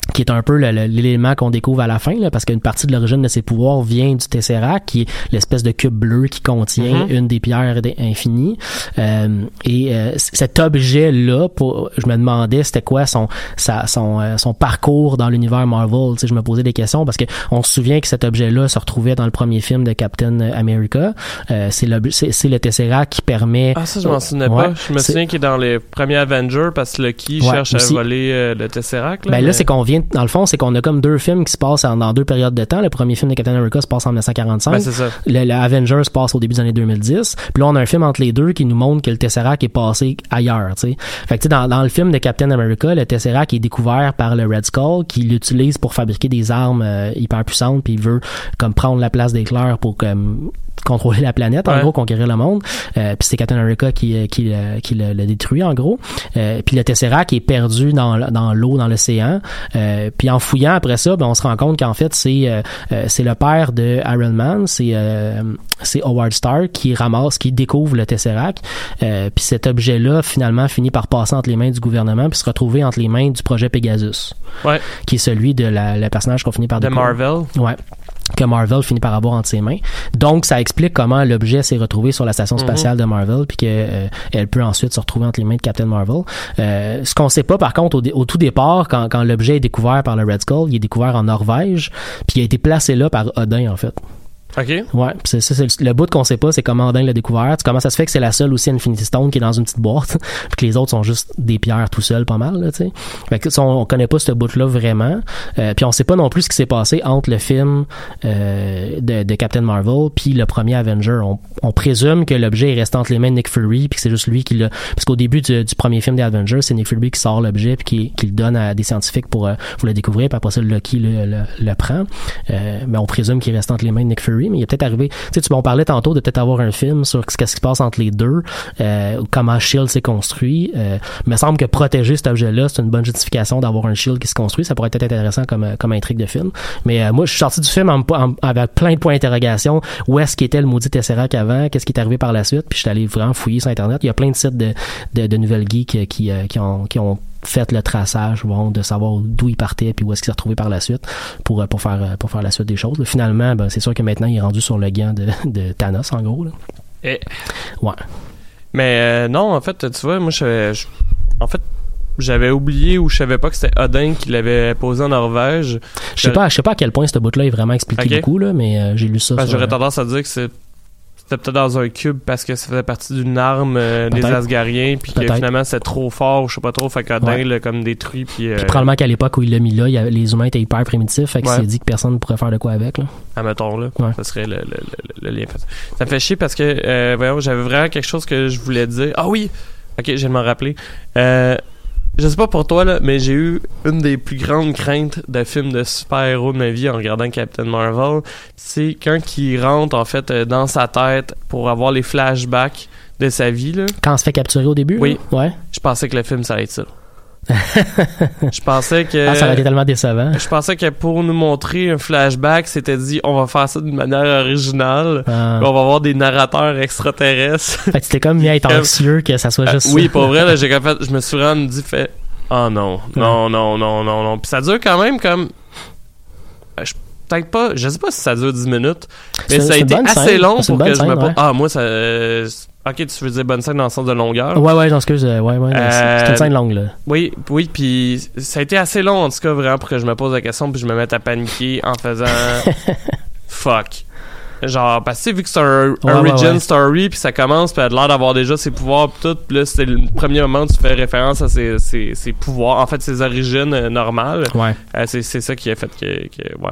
Euh, qui est un peu l'élément qu'on découvre à la fin, là, parce qu'une partie de l'origine de ses pouvoirs vient du Tesseract, qui est l'espèce de cube bleu qui contient Mhm. une des pierres infinies. Euh, et euh, cet objet-là, pour, je me demandais c'était quoi son sa- son euh, son parcours dans l'univers Marvel. Tu sais, je me posais des questions parce que on se souvient que cet objet-là se retrouvait dans le premier film de Captain America. Euh, c'est le c'est c'est le Tesseract qui permet. Ah, ça, je m'en souvenais Ouais, pas. Je me c'est- souviens qu'il est dans les premiers Avengers parce que Loki Ouais, cherche aussi. à voler euh, le Tesseract. Ben là, mais- c'est qu'on vient, dans le fond, c'est qu'on a comme deux films qui se passent en, dans deux périodes de temps. Le premier film de Captain America se passe en 1945. Ben, ça. le, le Avengers se passe au début des années 2010. Puis là, on a un film entre les deux qui nous montre que le Tesseract est passé ailleurs, tu sais. Fait que, tu sais, dans, dans le film de Captain America, le Tesseract est découvert par le Red Skull qui l'utilise pour fabriquer des armes euh, hyper puissantes puis il veut comme prendre la place d'éclair pour comme contrôler la planète, en Ouais. gros, conquérir le monde. Euh, puis c'est Captain America qui, euh, qui, le- qui le, le détruit, en gros. Euh, puis le Tesseract est perdu dans, dans l'eau, dans l'océan. Euh, puis en fouillant après ça, ben, on se rend compte qu'en fait, c'est euh, euh, c'est le père de Iron Man, c'est euh, c'est Howard Stark qui ramasse, qui découvre le Tesseract. Euh, puis cet objet-là, finalement, finit par passer entre les mains du gouvernement puis se retrouver entre les mains du projet Pegasus, Ouais. qui est celui de la, le personnage qu'on finit par De découvrir. Marvel. Ouais que Marvel finit par avoir entre ses mains. Donc, ça explique comment l'objet s'est retrouvé sur la station spatiale de Marvel, puis que euh, elle peut ensuite se retrouver entre les mains de Captain Marvel. Euh, ce qu'on sait pas, par contre, au tout départ, quand, quand l'objet est découvert par le Red Skull, il est découvert en Norvège, puis il a été placé là par Odin, en fait. OK. Ouais, c'est ça, c'est le, le bout qu'on sait pas, c'est comment Odin l'a découvert. Comment ça se fait que c'est la seule aussi Infinity Stone qui est dans une petite boîte, puis que les autres sont juste des pierres tout seuls, pas mal, tu sais. Fait que on, on connaît pas ce bout-là vraiment. Euh, puis on sait pas non plus ce qui s'est passé entre le film euh, de, de Captain Marvel puis le premier Avenger. On, on présume que l'objet est resté entre les mains de Nick Fury puis que c'est juste lui qui l'a. Parce qu'au début du, premier film des Avengers, c'est Nick Fury qui sort l'objet puis qui, qui le donne à des scientifiques pour, euh, pour le découvrir. Puis après ça, Lucky le, le, le prend. Euh, mais on présume qu'il reste entre les mains de Nick Fury. Mais il est peut-être arrivé. Tu sais, tu m'en parlais tantôt de peut-être avoir un film sur ce qui se passe entre les deux, euh, comment Shield s'est construit. Euh, il me semble que protéger cet objet-là, c'est une bonne justification d'avoir un Shield qui se construit. Ça pourrait être intéressant comme, euh, comme intrigue de film. Mais euh, moi, je suis sorti du film en, en- avec plein de points d'interrogation. Où est-ce qu'était le maudit Tesseract avant? Qu'est-ce qui est arrivé par la suite? Puis je suis allé vraiment fouiller sur Internet. Il y a plein de sites de, de, de nouvelles geeks qui, euh, qui, ont, qui ont fait le traçage bon, de savoir d'où il partait puis où est-ce qu'il s'est retrouvé par la suite pour, euh, pour, faire, euh, pour faire la suite des choses. Là, finalement, ben, c'est sûr que maintenant, il est rendu sur le gant de, de Thanos, en gros. Là. Et- Ouais. Mais euh, non, en fait, tu vois, moi, je, en fait, j'avais oublié ou je savais pas que c'était Odin qui l'avait posé en Norvège. Je sais pas, je sais pas à quel point ce bout-là est vraiment expliqué Ok. beaucoup, là, mais euh, j'ai lu ça. Sur, J'aurais tendance à dire que c'est- c'était peut-être dans un cube parce que ça faisait partie d'une arme euh, des. Asgariens puis que finalement c'était trop fort ou je sais pas trop fait qu'Odin Ouais. l'a comme détruit puis, euh, Puis probablement qu'à l'époque où il l'a mis là, il y avait- les humains étaient hyper primitifs, fait qu'il Ouais. s'est dit que personne ne pourrait faire de quoi avec. Là. admettons là Ouais. ça serait le, le, le, le lien ça me fait chier parce que euh, voyons j'avais vraiment quelque chose que je voulais dire ah oui ok je viens de m'en rappeler euh, je sais pas pour toi là mais j'ai eu une des plus grandes craintes de films de super-héros de ma vie en regardant Captain Marvel c'est quand il rentre en fait euh, dans sa tête pour avoir les flashbacks de sa vie là Quand on se fait capturer au début, Oui. là, ouais. je pensais que le film ça allait être ça je pensais que Ah, ça aurait été tellement décevant. je pensais que pour nous montrer un flashback, c'était dit on va faire ça d'une manière originale. Ah. On va avoir des narrateurs extraterrestres. Fait que c'était comme mis à être anxieux que ça soit Euh, juste oui, pour vrai, là, j'ai fait, je me suis vraiment dit fait oh non, non, non, non, non, non. Puis ça dure quand même comme euh, je peut-être pas, je sais pas si ça dure 10 minutes, mais ça a été assez scène. long pour que je me scène, ouais. ah moi ça euh, OK, tu veux dire bonne scène dans le sens de longueur? Ouais, ouais, j'en excuse. euh, Ouais, ouais. c'est- C'est une Euh, scène longue, là. Oui, oui, puis ça a été assez long en tout cas vraiment pour que je me pose la question puis je me mette à paniquer en faisant fuck. Genre parce que vu que c'est un Ouais, origin ouais, ouais. story puis ça commence puis elle a l'air d'avoir déjà ses pouvoirs pis tout puis là c'est le premier moment où tu fais référence à ses, ses, ses pouvoirs en fait ses origines euh, normales. Ouais. Euh, c'est ça qui a fait que, que ouais.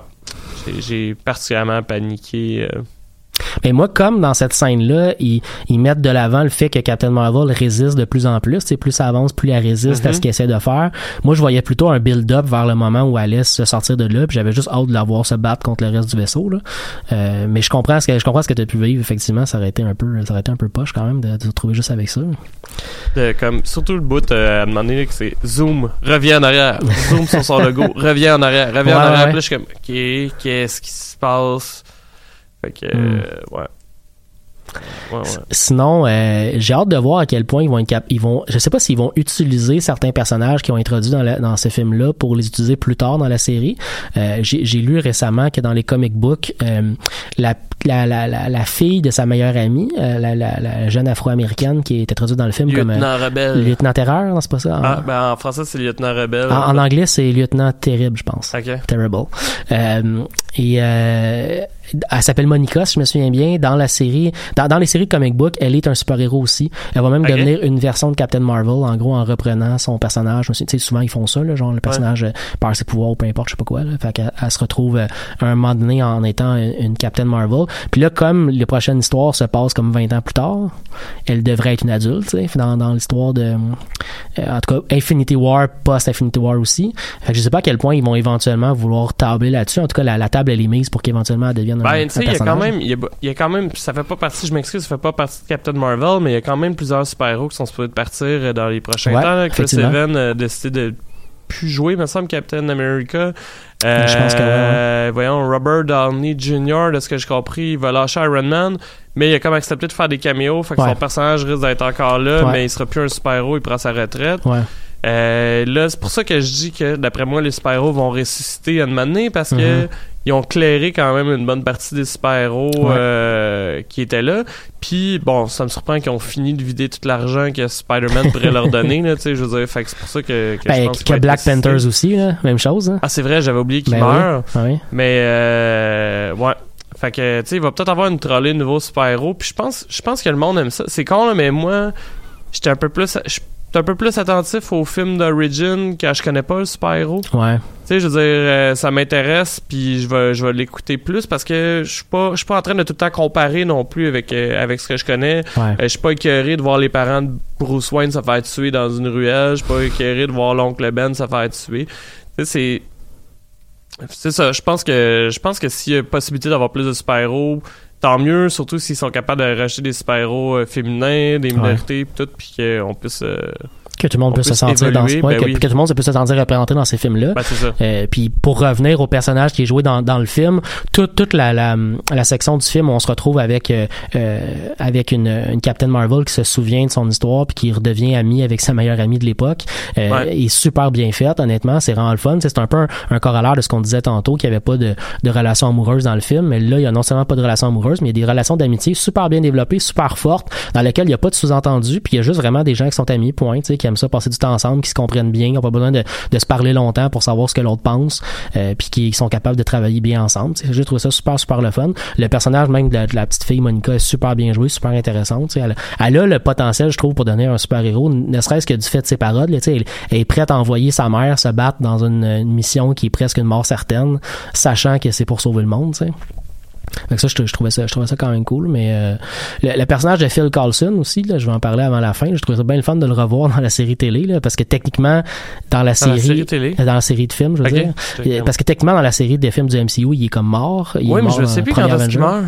J'ai- J'ai particulièrement paniqué. euh. Mais moi, comme dans cette scène-là, ils, ils mettent de l'avant le fait que Captain Marvel résiste de plus en plus. C'est plus ça avance, plus elle résiste à Mhm. ce qu'il essaie de faire. Moi, je voyais plutôt un build-up vers le moment où elle laisse se sortir de là. Puis j'avais juste hâte de la voir se battre contre le reste du vaisseau. Là. Euh, mais je comprends ce que je comprends ce que tu as pu vivre. Effectivement, ça aurait été un peu, ça aurait été un peu poche quand même de, de se retrouver juste avec ça. De- comme, surtout le bout euh, à demander que c'est zoom, reviens en arrière, zoom sur son logo, reviens en arrière, reviens Ouais, en arrière. ouais. Puis là, je suis comme, ok, qu'est-ce qui se passe? Fait que, Hmm. euh, ouais. Ouais, ouais. Sinon, euh, j'ai hâte de voir à quel point ils vont être cap- ils vont, je sais pas s'ils vont utiliser certains personnages qui ont introduits dans, la- dans ces films-là pour les utiliser plus tard dans la série. Euh, j'ai lu récemment que dans les comic books, euh, la, la, la, la, la fille de sa meilleure amie, euh, la, la, la jeune afro-américaine qui est introduite dans le film comme Lieutenant Rebelle. lieutenant terreur, non c'est pas ça? En, Ah, ben, en français, c'est Lieutenant Rebelle. en- en anglais, c'est lieutenant terrible, je pense. Terrible. Euh, et euh, elle s'appelle Monica, si je me souviens bien. Dans la série, dans, dans les séries de comic book, elle est un super-héros aussi. Elle va même devenir une version de Captain Marvel, en gros, en reprenant son personnage. Tu sais, souvent, ils font ça, là, genre le personnage euh, perd ses pouvoirs ou peu importe, je sais pas quoi. Là. Fait qu'elle elle se retrouve euh, à un moment donné en étant une, une Captain Marvel. Puis là, comme les prochaines histoires se passent comme 20 ans plus tard, elle devrait être une adulte, tu sais, dans, dans l'histoire de... euh, en tout cas, Infinity War, post-Infinity War aussi. Fait que je sais pas à quel point ils vont éventuellement vouloir tabler là-dessus. En tout cas, la, la table, elle est mise pour qu'éventuellement elle devienne Ben, un tu sais, il y a quand même, il y a, il y a quand même, ça fait pas partie, je m'excuse, ça fait pas partie de Captain Marvel, mais il y a quand même plusieurs super-héros qui sont supposés partir euh, dans les prochains Ouais, temps. là. Chris. Evans a décidé de plus jouer, me semble, Captain America. Je pense que ouais, Euh, Voyons, Robert Downey Jr., de ce que j'ai compris, il va lâcher Iron Man, mais il a comme accepté de faire des caméos, fait que Ouais. son personnage risque d'être encore là, Ouais. mais il sera plus un super-héros, il prend sa retraite. Euh, là, c'est pour ça que je dis que, d'après moi, les super-héros vont ressusciter à un moment donné parce que Mhm. ils ont clairé quand même une bonne partie des super-héros Ouais. euh, qui étaient là. Puis, bon, ça me surprend qu'ils ont fini de vider tout l'argent que Spider-Man pourrait leur donner, là, tu sais, je veux dire, fait que c'est pour ça que, que je Ben, pense que Black. Panthers aussi, là, même chose. Hein. Ah, c'est vrai, j'avais oublié qu'il Ben oui. Ah oui. Mais, euh, ouais. Fait que, tu sais, il va peut-être avoir une trolley de nouveaux super-héros. Puis je pense, je pense que le monde aime ça. C'est con, là, mais moi, j'étais un peu plus, j'étais un peu plus attentif aux films d'origin quand je connais pas le super-héros. Ouais. Tu sais, je veux dire, euh, ça m'intéresse, puis je vais, je vais l'écouter plus parce que je suis pas, je suis pas en train de tout le temps comparer non plus avec, euh, avec ce que je connais. Ouais. Euh, je suis pas écœuré de voir les parents de Bruce Wayne se faire tuer dans une ruelle. Je suis pas écœuré de voir l'oncle Ben se faire tuer. Tu sais, c'est. C'est ça. Je pense que je pense que s'il y a possibilité d'avoir plus de super-héros, tant mieux, surtout s'ils sont capables de racheter des super-héros euh, féminins, des minorités, pis tout, puis qu'on puisse. Que tout le monde On peut se sentir évoluer, dans ouais, ben que, oui. que tout le monde peut se sentir représenté dans ces films-là. ben, c'est ça. Euh, puis pour revenir au personnage qui est joué dans, dans le film, toute toute la, la, la section du film, on se retrouve avec euh, euh, avec une, une Captain Marvel qui se souvient de son histoire puis qui redevient amie avec sa meilleure amie de l'époque. Euh, Ouais. est super bien faite, honnêtement, c'est vraiment le fun. C'est un peu un, un corollaire de ce qu'on disait tantôt, qu'il n'y avait pas de, de relation amoureuse dans le film, mais là, il y a non seulement pas de relation amoureuse, mais il y a des relations d'amitié super bien développées, super fortes, dans lesquelles il n'y a pas de sous-entendu, puis il y a juste vraiment des gens qui sont amis, point, tu sais, aiment ça passer du temps ensemble, qui se comprennent bien, qui n'ont pas besoin de, se parler longtemps pour savoir ce que l'autre pense, euh, puis qui sont capables de travailler bien ensemble. J'ai trouvé ça super, super le fun. Le personnage même de la, petite fille Monica est super bien joué, super intéressante. Elle, elle a le potentiel, je trouve, pour devenir un super-héros, ne serait-ce que du fait de ses paroles. là. Elle, elle est prête à envoyer sa mère se battre dans une, mission qui est presque une mort certaine, sachant que c'est pour sauver le monde. Ça, je, je trouvais ça, je trouvais ça quand même cool. Mais euh, le, le personnage de Phil Coulson aussi, là, je vais en parler avant la fin. Je trouvais ça bien le fun de le revoir dans la série télé, là, parce que techniquement, dans la Dans série, la série télé? dans la série de films, je veux dire, parce que techniquement dans la série des films du MCU, il est comme mort. Il est Oui, mais mort je dans sais plus quand est-ce qu'il meurt.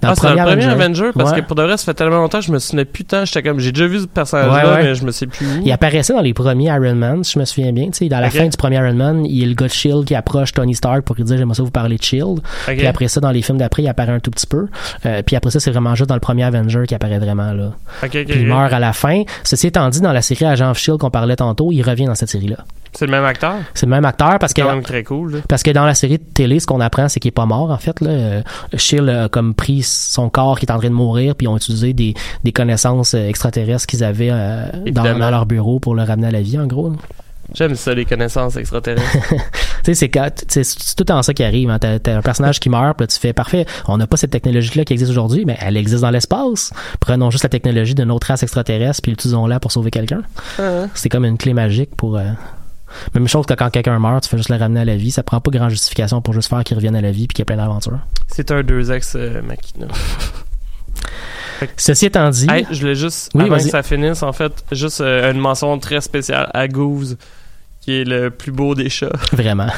Dans ah, le dans premier le premier Avenger. Avenger, parce Ouais. que pour de vrai, ça fait tellement longtemps que je me souvenais plus tant. J'étais comme, j'ai déjà vu ce personnage-là, Ouais, ouais. mais je me sais plus où. Il apparaissait dans les premiers Iron Man, si je me souviens bien. Tu sais, dans la fin du premier Iron Man, il y a le gars de Shield qui approche Tony Stark pour lui dire j'aimerais ça vous parler de Shield. Puis après ça, dans les films d'après, il apparaît un tout petit peu. Euh, puis après ça, c'est vraiment juste dans le premier Avenger qui apparaît vraiment là. Puis il meurt à la fin. Ceci étant dit, dans la série Agent of Shield qu'on parlait tantôt, il revient dans cette série-là. C'est le même acteur? C'est le même acteur parce que quand même très cool, là. parce que dans la série de télé, ce qu'on apprend, c'est qu'il est pas mort, en fait. Là. Euh, Shield a comme pris son corps qui est en train de mourir, puis ils ont utilisé des, des connaissances euh, extraterrestres qu'ils avaient euh, dans, leur bureau pour le ramener à la vie, en gros. là. J'aime ça, les connaissances extraterrestres. tu sais, c'est c'est tout le temps ça qui arrive. Hein. T'as, un personnage qui meurt, puis tu fais parfait. On n'a pas cette technologie-là qui existe aujourd'hui, mais elle existe dans l'espace. Prenons juste la technologie d'une autre race extraterrestre, puis utilisons-la pour sauver quelqu'un. Ah. C'est comme une clé magique pour. euh, Même chose que quand quelqu'un meurt, tu fais juste le ramener à la vie. Ça prend pas grand justification pour juste faire qu'il revienne à la vie puis qu'il y ait plein d'aventures. C'est un 2X euh, Machina. Ceci étant dit, Hey, je voulais juste, Oui, avant que ça finisse, en fait, juste euh, une mention très spéciale à Goose, qui est le plus beau des chats. vraiment.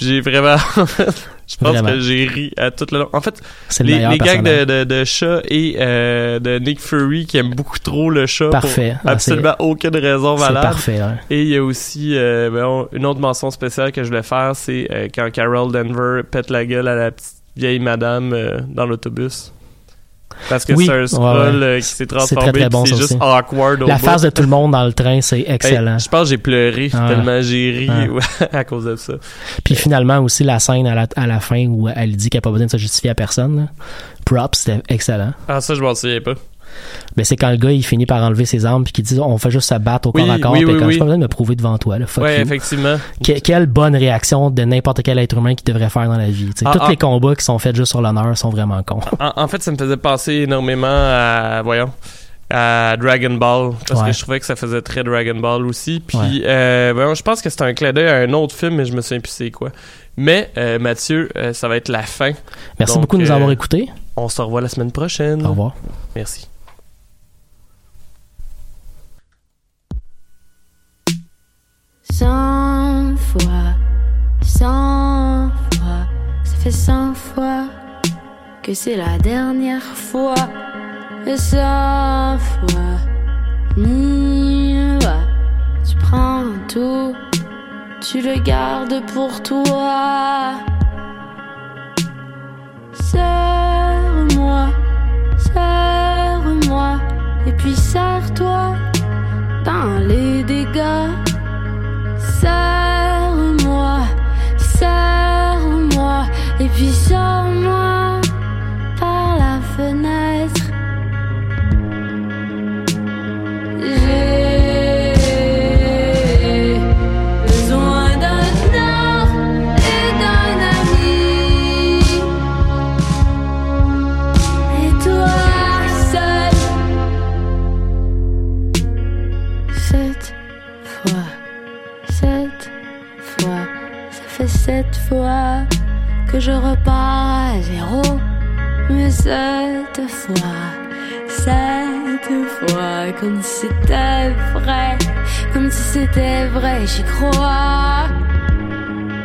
J'ai vraiment. je pense Vraiment. que j'ai ri à tout le long. En fait, le les, les gags de, de, de chat et euh, de Nick Fury qui aime beaucoup trop le chat Parfait. pour Ah, absolument aucune raison C'est valable. parfait. hein. Et il y a aussi euh, ben, une autre mention spéciale que je voulais faire, c'est euh, quand Carol Denver pète la gueule à la petite vieille madame dans l'autobus. Parce que Oui, c'est un scroll ouais. euh, qui s'est C'est transformé, très, très bon, c'est juste aussi. awkward au La face de tout le monde dans le train, c'est excellent. Hey, je pense que j'ai pleuré Ah. tellement j'ai ri Ah. à cause de ça. Puis finalement aussi la scène à la, à la fin où elle dit qu'elle n'a pas besoin de se justifier à personne. là. Props, c'était excellent. Ah, ça, je m'en souviens pas. Mais c'est quand le gars il finit par enlever ses armes puis qu'il dit on fait juste se battre au Oui, corps à corps oui, puis oui, comme j'ai pas besoin de me prouver devant toi là, fuck ouais, you. effectivement. Que- quelle bonne réaction de n'importe quel être humain qui devrait faire dans la vie. Ah, tous ah. les combats qui sont faits juste sur l'honneur sont vraiment cons. En, en fait, ça me faisait penser énormément à, voyons, à Dragon Ball, parce Ouais. que je trouvais que ça faisait très Dragon Ball aussi. Puis, Ouais. euh, voyons, je pense que c'est un clin d'œil à un autre film, mais je me souviens plus c'est quoi. Mais, euh, Mathieu, euh, ça va être la fin. Merci Donc, beaucoup de nous avoir écoutés. On se revoit la semaine prochaine. Au revoir. Merci. Cent fois, cent fois, ça fait cent fois que c'est la dernière fois. Et cent fois, Niva, tu prends tout, tu le gardes pour toi. Serre-moi, serre-moi, et puis serre-toi dans les dégâts. Serre-moi, serre-moi, et puis sors-moi que je repars à zéro. Mais cette fois, cette fois, comme si c'était vrai, comme si c'était vrai, j'y crois.